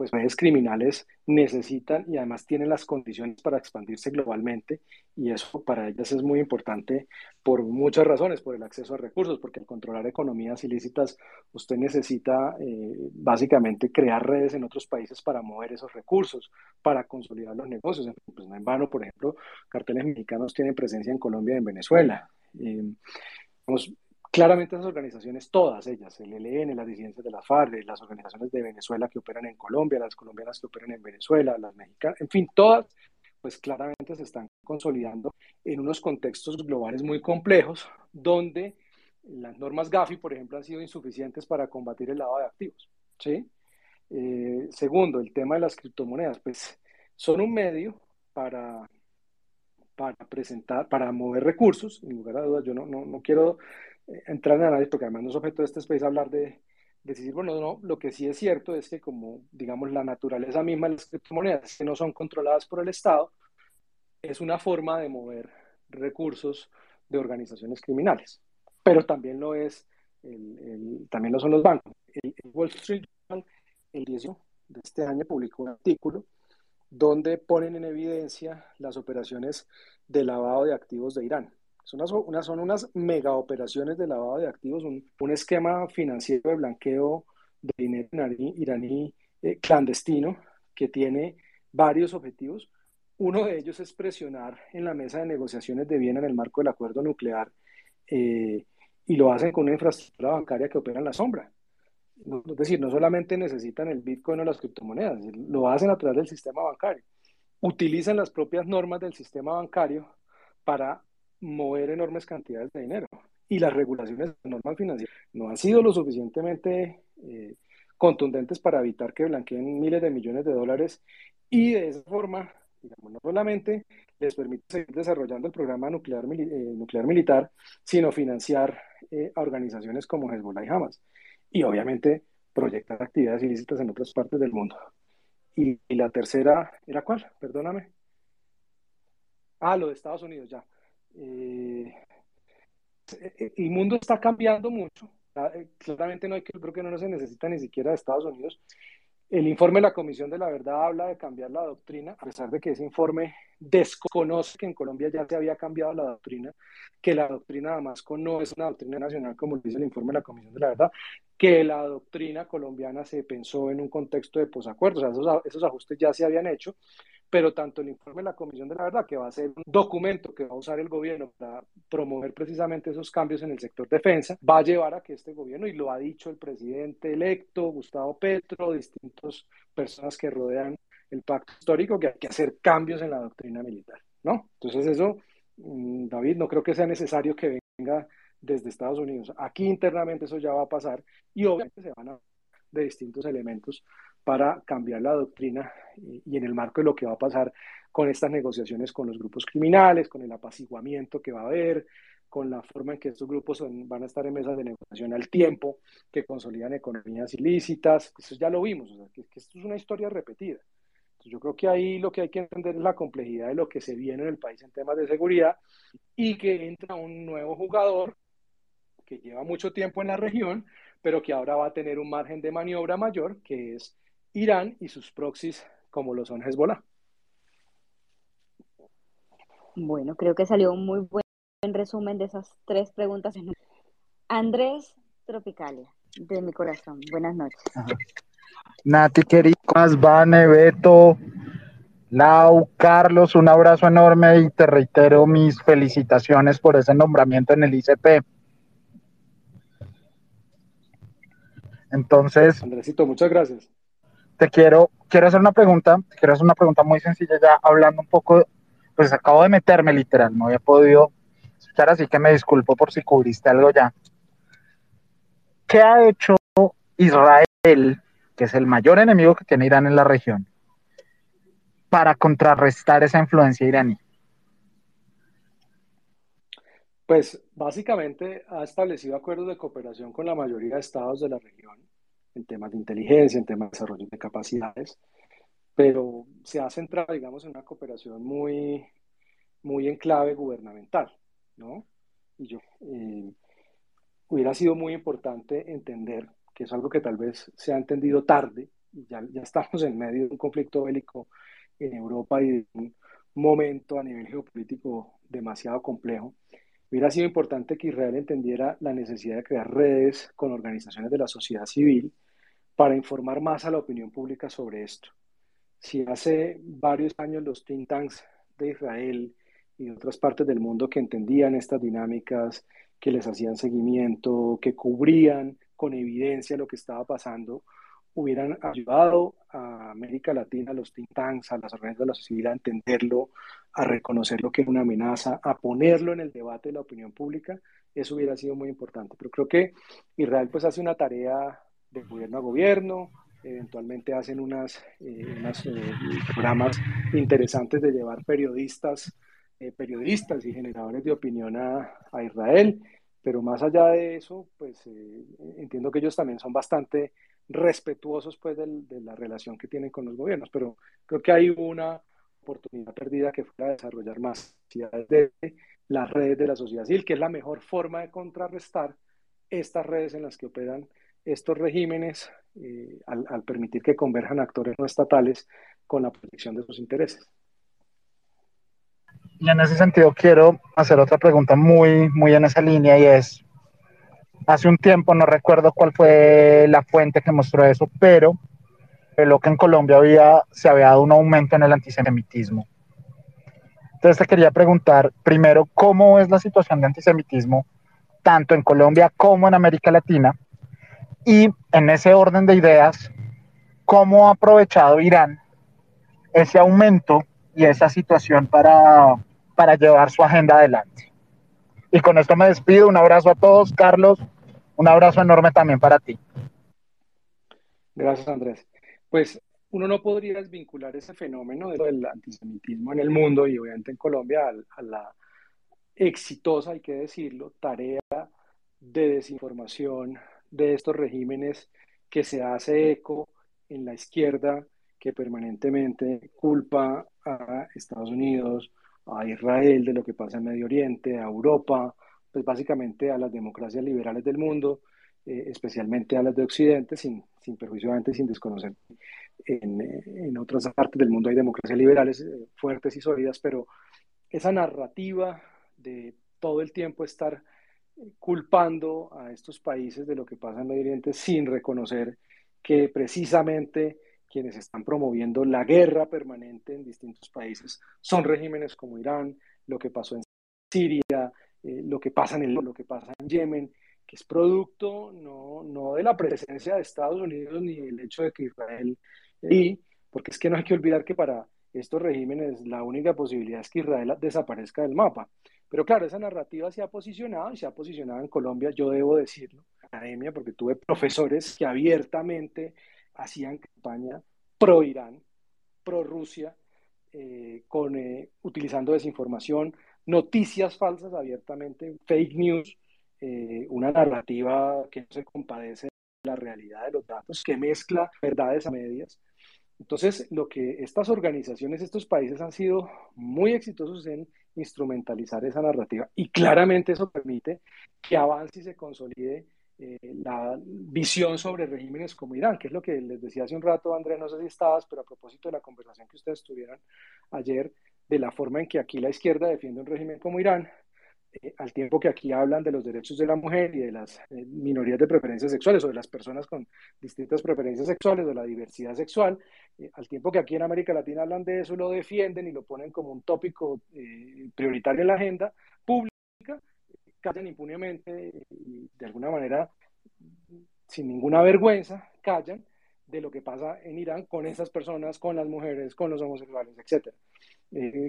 Speaker 4: pues redes criminales necesitan y además tienen las condiciones para expandirse globalmente y eso para ellas es muy importante por muchas razones, por el acceso a recursos, porque al controlar economías ilícitas usted necesita eh, básicamente crear redes en otros países para mover esos recursos, para consolidar los negocios. Pues no en vano, por ejemplo, carteles mexicanos tienen presencia en Colombia y en Venezuela. Eh, Claramente esas organizaciones, todas ellas, el ELN, las disidencias de la FARC, las organizaciones de Venezuela que operan en Colombia, las colombianas que operan en Venezuela, las mexicanas, en fin, todas, pues claramente se están consolidando en unos contextos globales muy complejos donde las normas GAFI, por ejemplo, han sido insuficientes para combatir el lavado de activos. ¿sí? Eh, segundo, el tema de las criptomonedas, pues son un medio para, para presentar, para mover recursos, sin lugar a dudas, yo no, no, no quiero entrar en análisis, porque además no es objeto de este space hablar de, bueno, no, lo que sí es cierto es que como, digamos, la naturaleza misma de las criptomonedas, que no son controladas por el Estado, es una forma de mover recursos de organizaciones criminales. Pero también lo es, el, también lo son los bancos. El, Wall Street Journal, el 10 de este año, publicó un artículo donde ponen en evidencia las operaciones de lavado de activos de Irán. Son unas, son unas mega operaciones de lavado de activos, un, un esquema financiero de blanqueo de dinero iraní, eh, clandestino que tiene varios objetivos. Uno de ellos es presionar en la mesa de negociaciones de Viena en el marco del acuerdo nuclear eh, y lo hacen con una infraestructura bancaria que opera en la sombra. Es decir, no solamente necesitan el Bitcoin o las criptomonedas, lo hacen a través del sistema bancario. Utilizan las propias normas del sistema bancario para mover enormes cantidades de dinero. Y las regulaciones de normas financieras no han sido lo suficientemente eh, contundentes para evitar que blanqueen miles de millones de dólares y de esa forma, digamos, no solamente les permite seguir desarrollando el programa nuclear, eh, nuclear militar, sino financiar eh, a organizaciones como Hezbollah y Hamas. Y obviamente proyectar actividades ilícitas en otras partes del mundo. Y, y la tercera, ¿era cuál? Perdóname. Ah, lo de Estados Unidos, ya. Eh, el mundo está cambiando mucho. Ah, eh, claramente no hay que, creo que no se necesita ni siquiera de Estados Unidos. El informe de la Comisión de la Verdad habla de cambiar la doctrina, a pesar de que ese informe desconoce que en Colombia ya se había cambiado la doctrina, que la doctrina Damasco no es una doctrina nacional, como dice el informe de la Comisión de la Verdad, que la doctrina colombiana se pensó en un contexto de posacuerdos, o sea, esos, esos ajustes ya se habían hecho, pero tanto el informe de la Comisión de la Verdad, que va a ser un documento que va a usar el gobierno para promover precisamente esos cambios en el sector defensa, va a llevar a que este gobierno, y lo ha dicho el presidente electo, Gustavo Petro, distintas personas que rodean el pacto histórico, que hay que hacer cambios en la doctrina militar, ¿no? Entonces eso, mm, David, no creo que sea necesario que venga desde Estados Unidos. Aquí internamente eso ya va a pasar y obviamente se van a de distintos elementos para cambiar la doctrina y, y en el marco de lo que va a pasar con estas negociaciones con los grupos criminales, con el apaciguamiento que va a haber, con la forma en que estos grupos son, van a estar en mesas de negociación al tiempo, que consolidan economías ilícitas. Eso ya lo vimos, o sea, que, que esto es una historia repetida. Entonces, yo creo que ahí lo que hay que entender es la complejidad de lo que se viene en el país en temas de seguridad y que entra un nuevo jugador que lleva mucho tiempo en la región, pero que ahora va a tener un margen de maniobra mayor, que es Irán y sus proxies como lo son Hezbollah.
Speaker 2: Bueno, creo que salió un muy buen resumen de esas tres preguntas. Andrés Tropicalia, de mi corazón. Buenas noches.
Speaker 8: Ajá. Nati, queridas, Vane, Beto, Lau, Carlos, un abrazo enorme y te reitero mis felicitaciones por ese nombramiento en el ICP. Entonces,
Speaker 4: Andresito, muchas gracias.
Speaker 8: Te quiero, quiero hacer una pregunta, te quiero hacer una pregunta muy sencilla ya hablando un poco, pues acabo de meterme literal, no había podido escuchar, así que me disculpo por si cubriste algo ya. ¿Qué ha hecho Israel, que es el mayor enemigo que tiene Irán en la región, para contrarrestar esa influencia iraní?
Speaker 4: Pues básicamente ha establecido acuerdos de cooperación con la mayoría de estados de la región en temas de inteligencia, en temas de desarrollo de capacidades, pero se ha centrado, digamos, en una cooperación muy, muy en clave gubernamental, ¿no? Y yo, eh, hubiera sido muy importante entender, que es algo que tal vez se ha entendido tarde, y ya, ya estamos en medio de un conflicto bélico en Europa y de un momento a nivel geopolítico demasiado complejo, hubiera sido importante que Israel entendiera la necesidad de crear redes con organizaciones de la sociedad civil para informar más a la opinión pública sobre esto. Si hace varios años los think tanks de Israel y de otras partes del mundo que entendían estas dinámicas, que les hacían seguimiento, que cubrían con evidencia lo que estaba pasando, hubieran ayudado a América Latina, a los think tanks, a las organizaciones de la sociedad a entenderlo, a reconocer lo que es una amenaza, a ponerlo en el debate de la opinión pública, eso hubiera sido muy importante. Pero creo que Israel pues hace una tarea de gobierno a gobierno, eventualmente hacen unas, eh, eh, programas interesantes de llevar periodistas, eh, periodistas y generadores de opinión a, a, Israel, pero más allá de eso, pues entiendo que ellos también son bastante respetuosos pues del, de la relación que tienen con los gobiernos, pero creo que hay una oportunidad perdida que fue desarrollar más de las redes de la sociedad civil, que es la mejor forma de contrarrestar estas redes en las que operan estos regímenes eh, al, al, permitir que converjan actores no estatales con la protección de sus intereses.
Speaker 8: Y en ese sentido quiero hacer otra pregunta muy, muy en esa línea y es, hace un tiempo, no recuerdo cuál fue la fuente que mostró eso, pero lo que en Colombia había, se había dado un aumento en el antisemitismo. Entonces te quería preguntar primero, ¿cómo es la situación de antisemitismo tanto en Colombia como en América Latina? Y en ese orden de ideas, ¿cómo ha aprovechado Irán ese aumento y esa situación para, para llevar su agenda adelante? Y con esto me despido. Un abrazo a todos. Carlos, un abrazo enorme también para ti.
Speaker 4: Gracias, Andrés. Pues uno no podría desvincular ese fenómeno del antisemitismo en el mundo y obviamente en Colombia a, a la exitosa, hay que decirlo, tarea de desinformación de estos regímenes que se hace eco en la izquierda que permanentemente culpa a Estados Unidos, a Israel de lo que pasa en Medio Oriente, a Europa, pues básicamente a las democracias liberales del mundo, eh, especialmente a las de Occidente, sin, sin perjuicio antes, sin desconocer. En, en, otras partes del mundo hay democracias liberales eh, fuertes y sólidas, pero esa narrativa de todo el tiempo estar culpando a estos países de lo que pasa en Medio Oriente sin reconocer que precisamente quienes están promoviendo la guerra permanente en distintos países son regímenes como Irán, lo que pasó en Siria, eh, lo que pasa en el, lo que pasa en Yemen, que es producto no, no de la presencia de Estados Unidos ni del hecho de que Israel y porque es que no hay que olvidar que para estos regímenes la única posibilidad es que Israel desaparezca del mapa. Pero claro, esa narrativa se ha posicionado y se ha posicionado en Colombia, yo debo decirlo, academia, porque tuve profesores que abiertamente hacían campaña pro Irán, pro Rusia, eh, con, eh, utilizando desinformación, noticias falsas abiertamente, fake news, eh, una narrativa que no se compadece de la realidad de los datos, que mezcla verdades a medias. Entonces, lo que estas organizaciones, estos países han sido muy exitosos en instrumentalizar esa narrativa y claramente eso permite que avance y se consolide eh, la visión sobre regímenes como Irán, que es lo que les decía hace un rato, Andrés, no sé si estabas, pero a propósito de la conversación que ustedes tuvieron ayer, de la forma en que aquí la izquierda defiende un régimen como Irán, eh, al tiempo que aquí hablan de los derechos de la mujer y de las eh, minorías de preferencias sexuales o de las personas con distintas preferencias sexuales o la diversidad sexual, al tiempo que aquí en América Latina hablan de eso, lo defienden y lo ponen como un tópico prioritario en la agenda callan impunemente y de alguna manera, sin ninguna vergüenza, callan de lo que pasa en Irán con esas personas, con las mujeres, con los homosexuales, etcétera,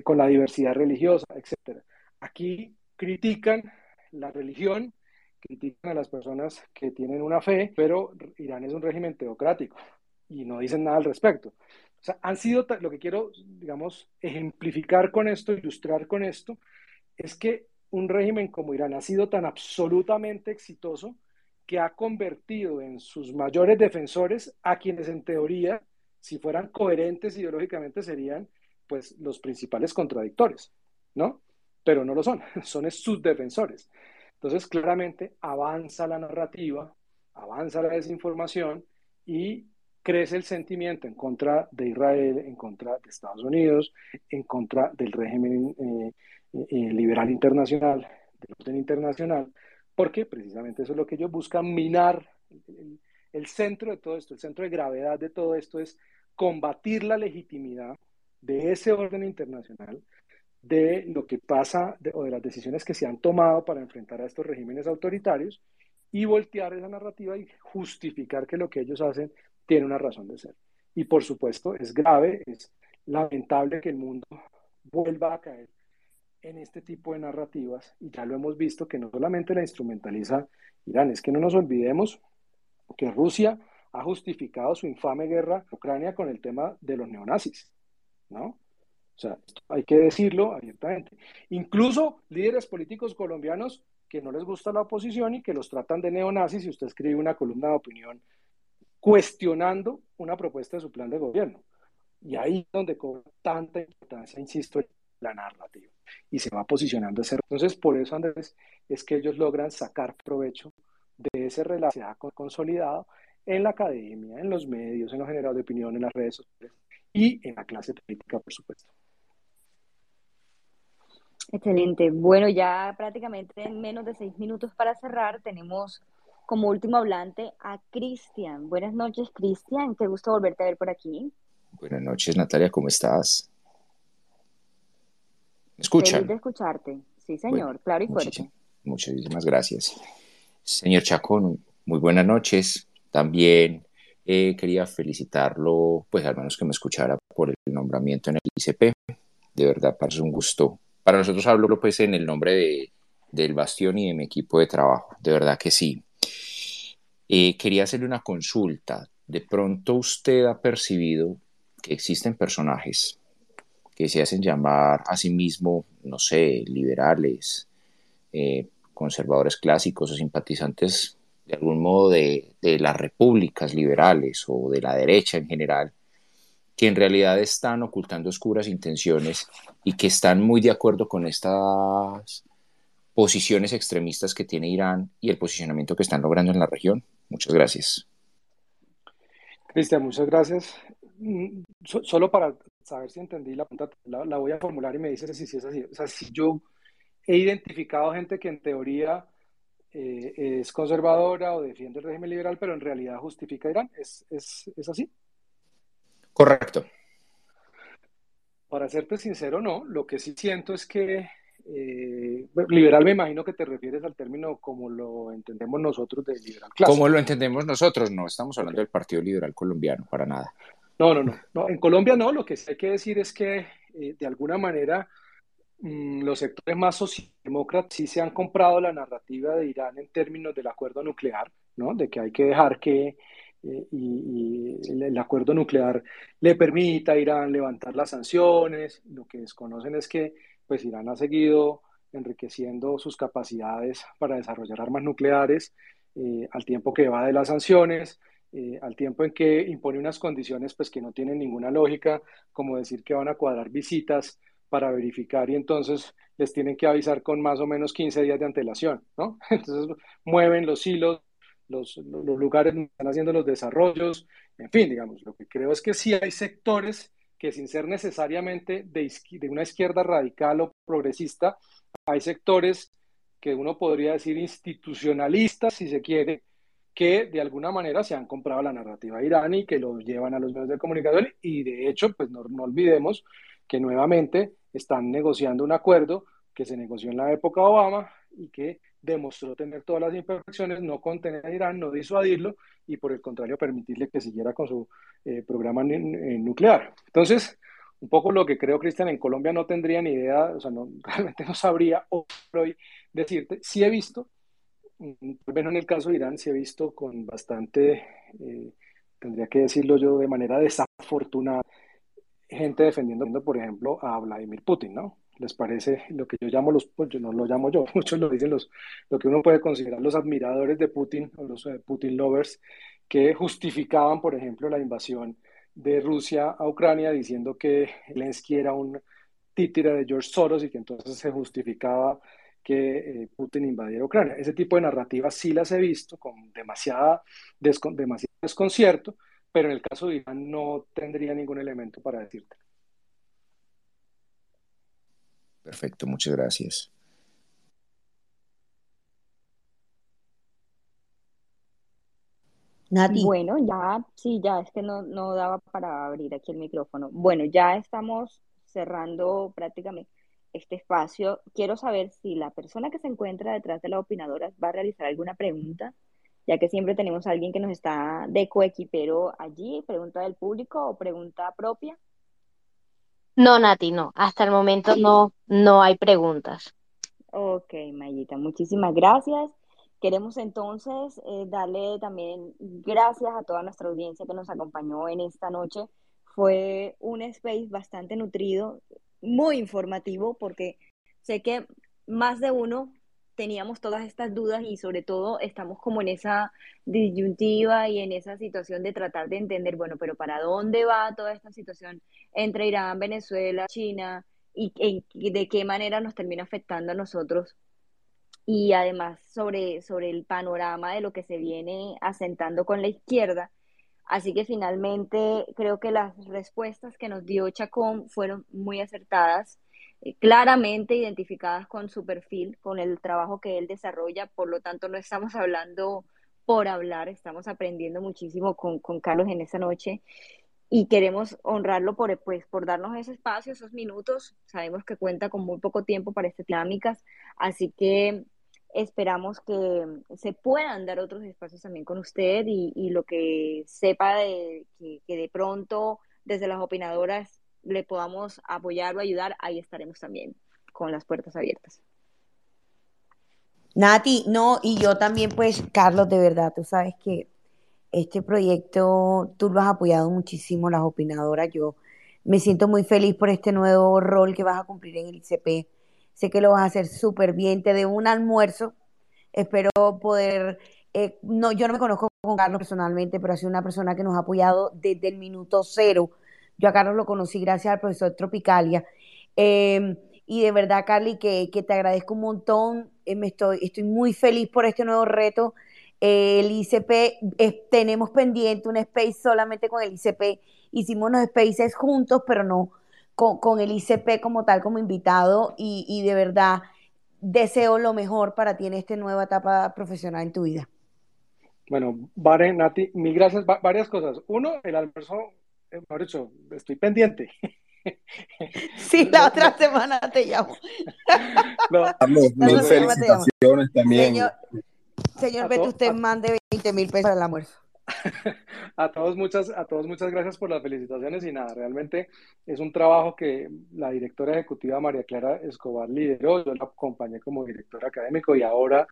Speaker 4: con la diversidad religiosa, etcétera. Aquí critican la religión, critican a las personas que tienen una fe, pero Irán es un régimen teocrático y no dicen nada al respecto. O sea, han sido, lo que quiero, digamos, ejemplificar con esto, ilustrar con esto, es que un régimen como Irán ha sido tan absolutamente exitoso que ha convertido en sus mayores defensores a quienes en teoría, si fueran coherentes ideológicamente, serían pues los principales contradictores, ¿no? pero no lo son, [laughs] son sus defensores. Entonces, claramente avanza la narrativa, avanza la desinformación y crece el sentimiento en contra de Israel, en contra de Estados Unidos, en contra del régimen eh, eh, liberal internacional, del orden internacional, porque precisamente eso es lo que ellos buscan, minar el, el centro de todo esto, el centro de gravedad de todo esto es combatir la legitimidad de ese orden internacional, de lo que pasa o de las decisiones que se han tomado para enfrentar a estos regímenes autoritarios y voltear esa narrativa y justificar que lo que ellos hacen tiene una razón de ser. Y por supuesto es grave, es lamentable que el mundo vuelva a caer en este tipo de narrativas y ya lo hemos visto que no solamente la instrumentaliza Irán, es que no nos olvidemos que Rusia ha justificado su infame guerra en Ucrania con el tema de los neonazis, ¿no? O sea, hay que decirlo abiertamente. Incluso líderes políticos colombianos que no les gusta la oposición y que los tratan de neonazis, y usted escribe una columna de opinión cuestionando una propuesta de su plan de gobierno. Y ahí es donde cobra tanta importancia, insisto, la narrativa. Y se va posicionando ese. Entonces, por eso, Andrés, es que ellos logran sacar provecho de ese relación consolidado en la academia, en los medios, en los generadores de opinión, en las redes sociales y en la clase política, por supuesto.
Speaker 2: Excelente. Bueno, ya prácticamente en menos de seis minutos para cerrar, tenemos como último hablante a Cristian. Buenas noches, Cristian. Qué gusto volverte a ver por aquí.
Speaker 9: Buenas noches, Natalia. ¿Cómo estás? ¿Me escuchan?
Speaker 2: Feliz de escucharte. Sí, señor. claro y fuerte.
Speaker 9: Muchísimas gracias. Señor Chacón, muy buenas noches. También eh, quería felicitarlo, pues al menos que me escuchara por el nombramiento en el ICP. De verdad, parece un gusto para nosotros hablo pues en el nombre de, del Bastión y de mi equipo de trabajo, de verdad que sí. Eh, quería hacerle una consulta. De pronto usted ha percibido que existen personajes que se hacen llamar a sí mismo, no sé, liberales, eh, conservadores clásicos o simpatizantes de algún modo de, de las repúblicas liberales o de la derecha en general, que en realidad están ocultando oscuras intenciones y que están muy de acuerdo con estas posiciones extremistas que tiene Irán y el posicionamiento que están logrando en la región. Muchas gracias.
Speaker 4: Cristian, muchas gracias. Mm, solo para saber si entendí la pregunta, la, voy a formular y me dices si, es así. O sea, si yo he identificado gente que en teoría eh, es conservadora o defiende el régimen liberal, pero en realidad justifica Irán, ¿es, es, es así?
Speaker 9: Correcto.
Speaker 4: Para serte sincero, no. Lo que sí siento es que eh, liberal me imagino que te refieres al término como lo entendemos nosotros de liberal
Speaker 9: clásico. Como lo entendemos nosotros, no estamos hablando del Partido Liberal Colombiano, para nada.
Speaker 4: No, no, no, no. En Colombia no, lo que hay que decir es que eh, de alguna manera mm, los sectores más socialdemócratas sí se han comprado la narrativa de Irán en términos del acuerdo nuclear, ¿no? De que hay que dejar que eh, el acuerdo nuclear le permita a Irán levantar las sanciones. Lo que desconocen es que pues Irán ha seguido enriqueciendo sus capacidades para desarrollar armas nucleares eh, al tiempo que va de las sanciones, eh, al tiempo en que impone unas condiciones pues que no tienen ninguna lógica, como decir que van a cuadrar visitas para verificar y entonces les tienen que avisar con más o menos 15 días de antelación, ¿no? [laughs] Entonces mueven los hilos, los, los lugares donde están haciendo los desarrollos, en fin, digamos, lo que creo es que sí hay sectores que sin ser necesariamente de, de una izquierda radical o progresista, hay sectores que uno podría decir institucionalistas, si se quiere, que de alguna manera se han comprado la narrativa iraní que lo llevan a los medios de comunicación y de hecho, pues no, olvidemos que nuevamente están negociando un acuerdo que se negoció en la época Obama y que demostró tener todas las imperfecciones, no contener a Irán, no disuadirlo y por el contrario permitirle que siguiera con su eh, programa nuclear. Entonces, un poco lo que creo, Cristian, en Colombia no tendría ni idea, o sea, no, [laughs] realmente no sabría hoy decirte. Sí he visto, tal vez no en el caso de Irán, sí he visto con bastante, eh, tendría que decirlo yo de manera desafortunada, gente defendiendo, por ejemplo, a Vladimir Putin, ¿no? les parece lo que yo llamo los, pues yo no lo llamo yo, [laughs] muchos lo dicen los, lo que uno puede considerar los admiradores de Putin o los eh, Putin lovers, que justificaban, por ejemplo, la invasión de Rusia a Ucrania diciendo que Zelensky era un títere de George Soros y que entonces se justificaba que eh, Putin invadiera Ucrania. Ese tipo de narrativas sí las he visto con demasiada demasiado desconcierto, pero en el caso de Irán no tendría ningún elemento para decirte.
Speaker 9: Perfecto, muchas gracias.
Speaker 2: Nati. Bueno, ya, sí, ya es que no, no daba para abrir aquí el micrófono. Bueno, ya estamos cerrando prácticamente este espacio. Quiero saber si la persona que se encuentra detrás de la opinadora va a realizar alguna pregunta, ya que siempre tenemos a alguien que nos está de coequipero allí, pregunta del público o pregunta propia.
Speaker 5: No, Nati, no. Hasta el momento no, no hay preguntas.
Speaker 2: Ok, Mayita, muchísimas gracias. Queremos entonces eh, darle también gracias a toda nuestra audiencia que nos acompañó en esta noche. Fue un space bastante nutrido, muy informativo, porque sé que más de uno teníamos todas estas dudas y sobre todo estamos como en esa disyuntiva y en esa situación de tratar de entender, bueno, pero ¿para dónde va toda esta situación entre Irán, Venezuela, China y de qué manera nos termina afectando a nosotros? Y además sobre, sobre el panorama de lo que se viene asentando con la izquierda. Así que finalmente creo que las respuestas que nos dio Chacón fueron muy acertadas eh, claramente identificadas con su perfil, con el trabajo que él desarrolla, por lo tanto no estamos hablando por hablar, estamos aprendiendo muchísimo con, con Carlos en esa noche y queremos honrarlo por, pues, por darnos ese espacio, esos minutos. Sabemos que cuenta con muy poco tiempo para estas dinámicas, así que esperamos que se puedan dar otros espacios también con usted y, lo que sepa de que, que de pronto desde las opinadoras le podamos apoyar o ayudar, ahí estaremos también con las puertas abiertas.
Speaker 1: Nati, no, y yo también, pues, Carlos, de verdad, tú sabes que este proyecto tú lo has apoyado muchísimo, las opinadoras. Yo me siento muy feliz por este nuevo rol que vas a cumplir en el ICP. Sé que lo vas a hacer súper bien. Te debo un almuerzo. Espero poder. Eh, no, yo no me conozco con Carlos personalmente, pero ha sido una persona que nos ha apoyado desde el minuto cero yo a Carlos lo conocí gracias al profesor Tropicalia. Em, y de verdad, Carly, que, te agradezco un montón. Eh, me estoy, estoy muy feliz por este nuevo reto. el ICP, tenemos pendiente un space solamente con el ICP. Hicimos unos spaces juntos, pero no con, el ICP como tal, como invitado. Y, de verdad, deseo lo mejor para ti en esta nueva etapa profesional en tu vida.
Speaker 4: Bueno, Vare, Nati, mil gracias. varias cosas. Uno, el almuerzo por eso estoy pendiente. [laughs]
Speaker 1: Sí, la otra semana te llamo.
Speaker 3: No, [laughs] mil felicitaciones también.
Speaker 1: Señor, señor Beto, usted mande 20 mil pesos al almuerzo. [laughs]
Speaker 4: a todos muchas, a todos muchas gracias por las felicitaciones y nada, realmente es un trabajo que la directora ejecutiva María Clara Escobar lideró, yo la acompañé como director académico y ahora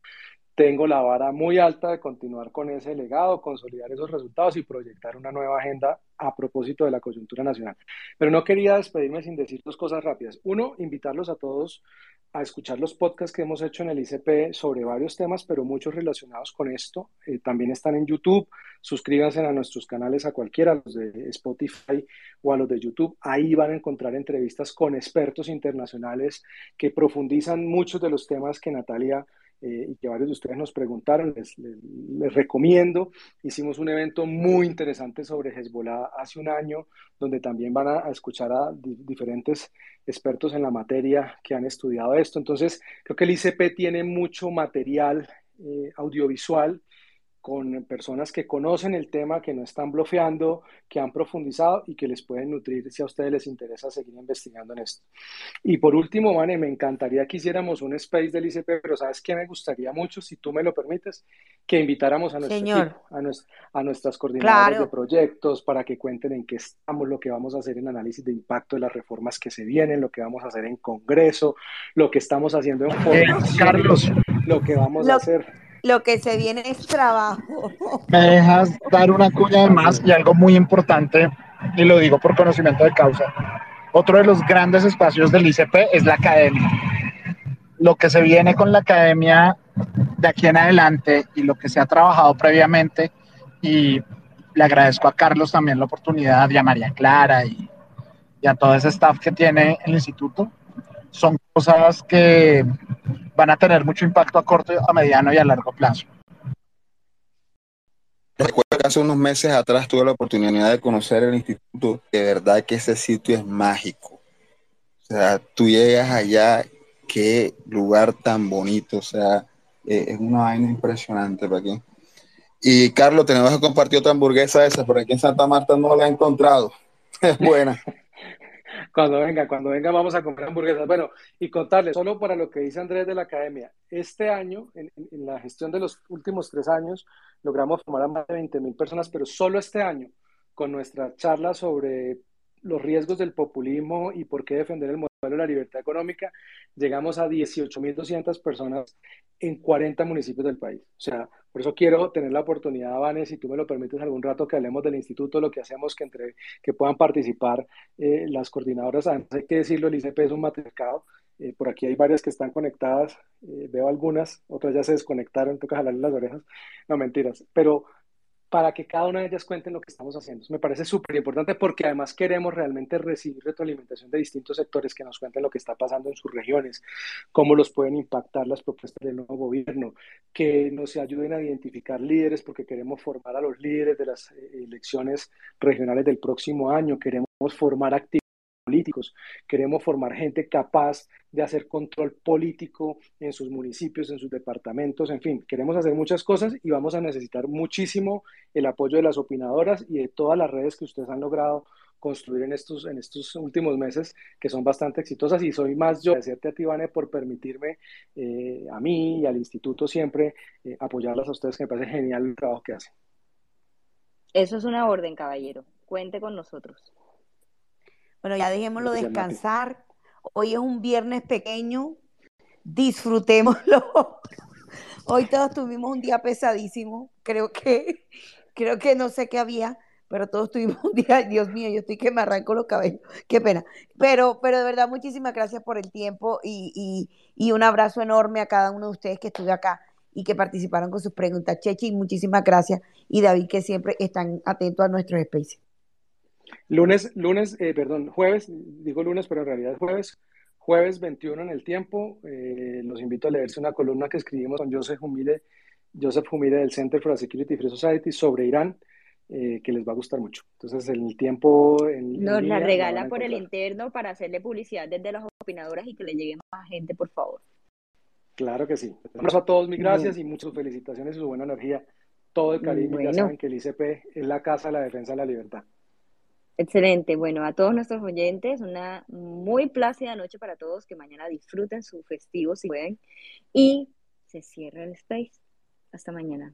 Speaker 4: tengo la vara muy alta de continuar con ese legado, consolidar esos resultados y proyectar una nueva agenda a propósito de la coyuntura nacional. Pero no quería despedirme sin decir dos cosas rápidas. Uno, invitarlos a todos a escuchar los podcasts que hemos hecho en el ICP sobre varios temas, pero muchos relacionados con esto. Eh, también están en YouTube. Suscríbanse a nuestros canales, a cualquiera, a los de Spotify o a los de YouTube. Ahí van a encontrar entrevistas con expertos internacionales que profundizan muchos de los temas que Natalia eh, y que varios de ustedes nos preguntaron, les, recomiendo. Hicimos un evento muy interesante sobre Hezbollah hace un año, donde también van a, escuchar a diferentes expertos en la materia que han estudiado esto. Entonces, creo que el ICP tiene mucho material eh, audiovisual con personas que conocen el tema, que no están bloqueando, que han profundizado y que les pueden nutrir si a ustedes les interesa seguir investigando en esto. Y por último, Vane, me encantaría que hiciéramos un space del ICP, pero ¿sabes qué me gustaría mucho, si tú me lo permites? Que invitáramos a nuestro equipo, a, nuestras coordinadoras de proyectos para que cuenten en qué estamos, lo que vamos a hacer en análisis de impacto de las reformas que se vienen, lo que vamos a hacer en Congreso, lo que estamos haciendo en
Speaker 8: Carlos.
Speaker 4: lo que vamos a hacer
Speaker 1: lo que se viene es trabajo.
Speaker 8: Me dejas dar una cuña de más y algo muy importante, y lo digo por conocimiento de causa. Otro de los grandes espacios del ICP es la academia. Lo que se viene con la academia de aquí en adelante y lo que se ha trabajado previamente, y le agradezco a Carlos también la oportunidad y a María Clara y, y a todo ese staff que tiene el instituto, son cosas que van a tener mucho impacto a corto, a mediano y a largo plazo.
Speaker 3: Recuerdo que hace unos meses atrás tuve la oportunidad de conocer el instituto. De verdad que ese sitio es mágico. O sea, tú llegas allá, qué lugar tan bonito. O sea, eh, es una vaina impresionante para aquí. Y Carlos, tenemos que compartir otra hamburguesa esa, por aquí en Santa Marta no la he encontrado. [laughs] Es buena.
Speaker 4: Cuando venga, cuando venga vamos a comprar hamburguesas. Bueno, y contarles, solo para lo que dice Andrés de la Academia, este año, en, la gestión de los últimos tres años, logramos formar a más de 20 mil personas, pero solo este año, con nuestra charla sobre los riesgos del populismo y por qué defender el modelo de la libertad económica, llegamos a 18.200 personas en 40 municipios del país. O sea, por eso quiero tener la oportunidad, Vanes, si tú me lo permites algún rato, que hablemos del instituto, lo que hacemos, que, entre, que puedan participar eh, las coordinadoras. Además, hay que decirlo, el ICP es un matriarcado. Eh, por aquí hay varias que están conectadas, eh, veo algunas, otras ya se desconectaron, toca jalarle las orejas. No, mentiras. Pero para que cada una de ellas cuenten lo que estamos haciendo. me parece súper importante porque además queremos realmente recibir retroalimentación de distintos sectores que nos cuenten lo que está pasando en sus regiones, cómo los pueden impactar las propuestas del nuevo gobierno, que nos ayuden a identificar líderes porque queremos formar a los líderes de las eh, elecciones regionales del próximo año, queremos formar actividades políticos, queremos formar gente capaz de hacer control político en sus municipios, en sus departamentos, en fin, queremos hacer muchas cosas y vamos a necesitar muchísimo el apoyo de las opinadoras y de todas las redes que ustedes han logrado construir en estos, en estos últimos meses, que son bastante exitosas. Y soy más yo agradecerte a ti, Vane, por permitirme eh, a mí y al instituto siempre eh, apoyarlas a ustedes, que me parece genial el trabajo que hacen.
Speaker 2: Eso es una orden, caballero. Cuente con nosotros.
Speaker 1: Bueno, ya dejémoslo descansar. Hoy es un viernes pequeño. Disfrutémoslo. [laughs] Hoy todos tuvimos un día pesadísimo. Creo que, creo que no sé qué había, pero todos tuvimos un día, Dios mío, yo estoy que me arranco los cabellos. Qué pena. Pero, pero de verdad, muchísimas gracias por el tiempo y, y, un abrazo enorme a cada uno de ustedes que estuvo acá y que participaron con sus preguntas. Chechi, muchísimas gracias. Y David, que siempre están atentos a nuestros especies.
Speaker 4: Lunes, lunes, eh, perdón, jueves, digo lunes, pero en realidad es jueves, jueves 21 en el tiempo. Eh, los invito a leerse una columna que escribimos con Joseph Humile, Joseph Humile del Center for a Security Free Society sobre Irán, eh, que les va a gustar mucho. Entonces, en el tiempo... En,
Speaker 2: Nos la regala por el interno para hacerle publicidad desde las opinadoras y que le llegue más gente, por favor.
Speaker 4: Claro que sí. Un a todos, mil gracias y muchas felicitaciones y su buena energía. Todo el cariño, ya saben que el ICP es la casa de la defensa de la libertad.
Speaker 2: Excelente. Bueno, a todos nuestros oyentes, una muy plácida noche para todos, que mañana disfruten su festivo si pueden. Y se cierra el space. Hasta mañana.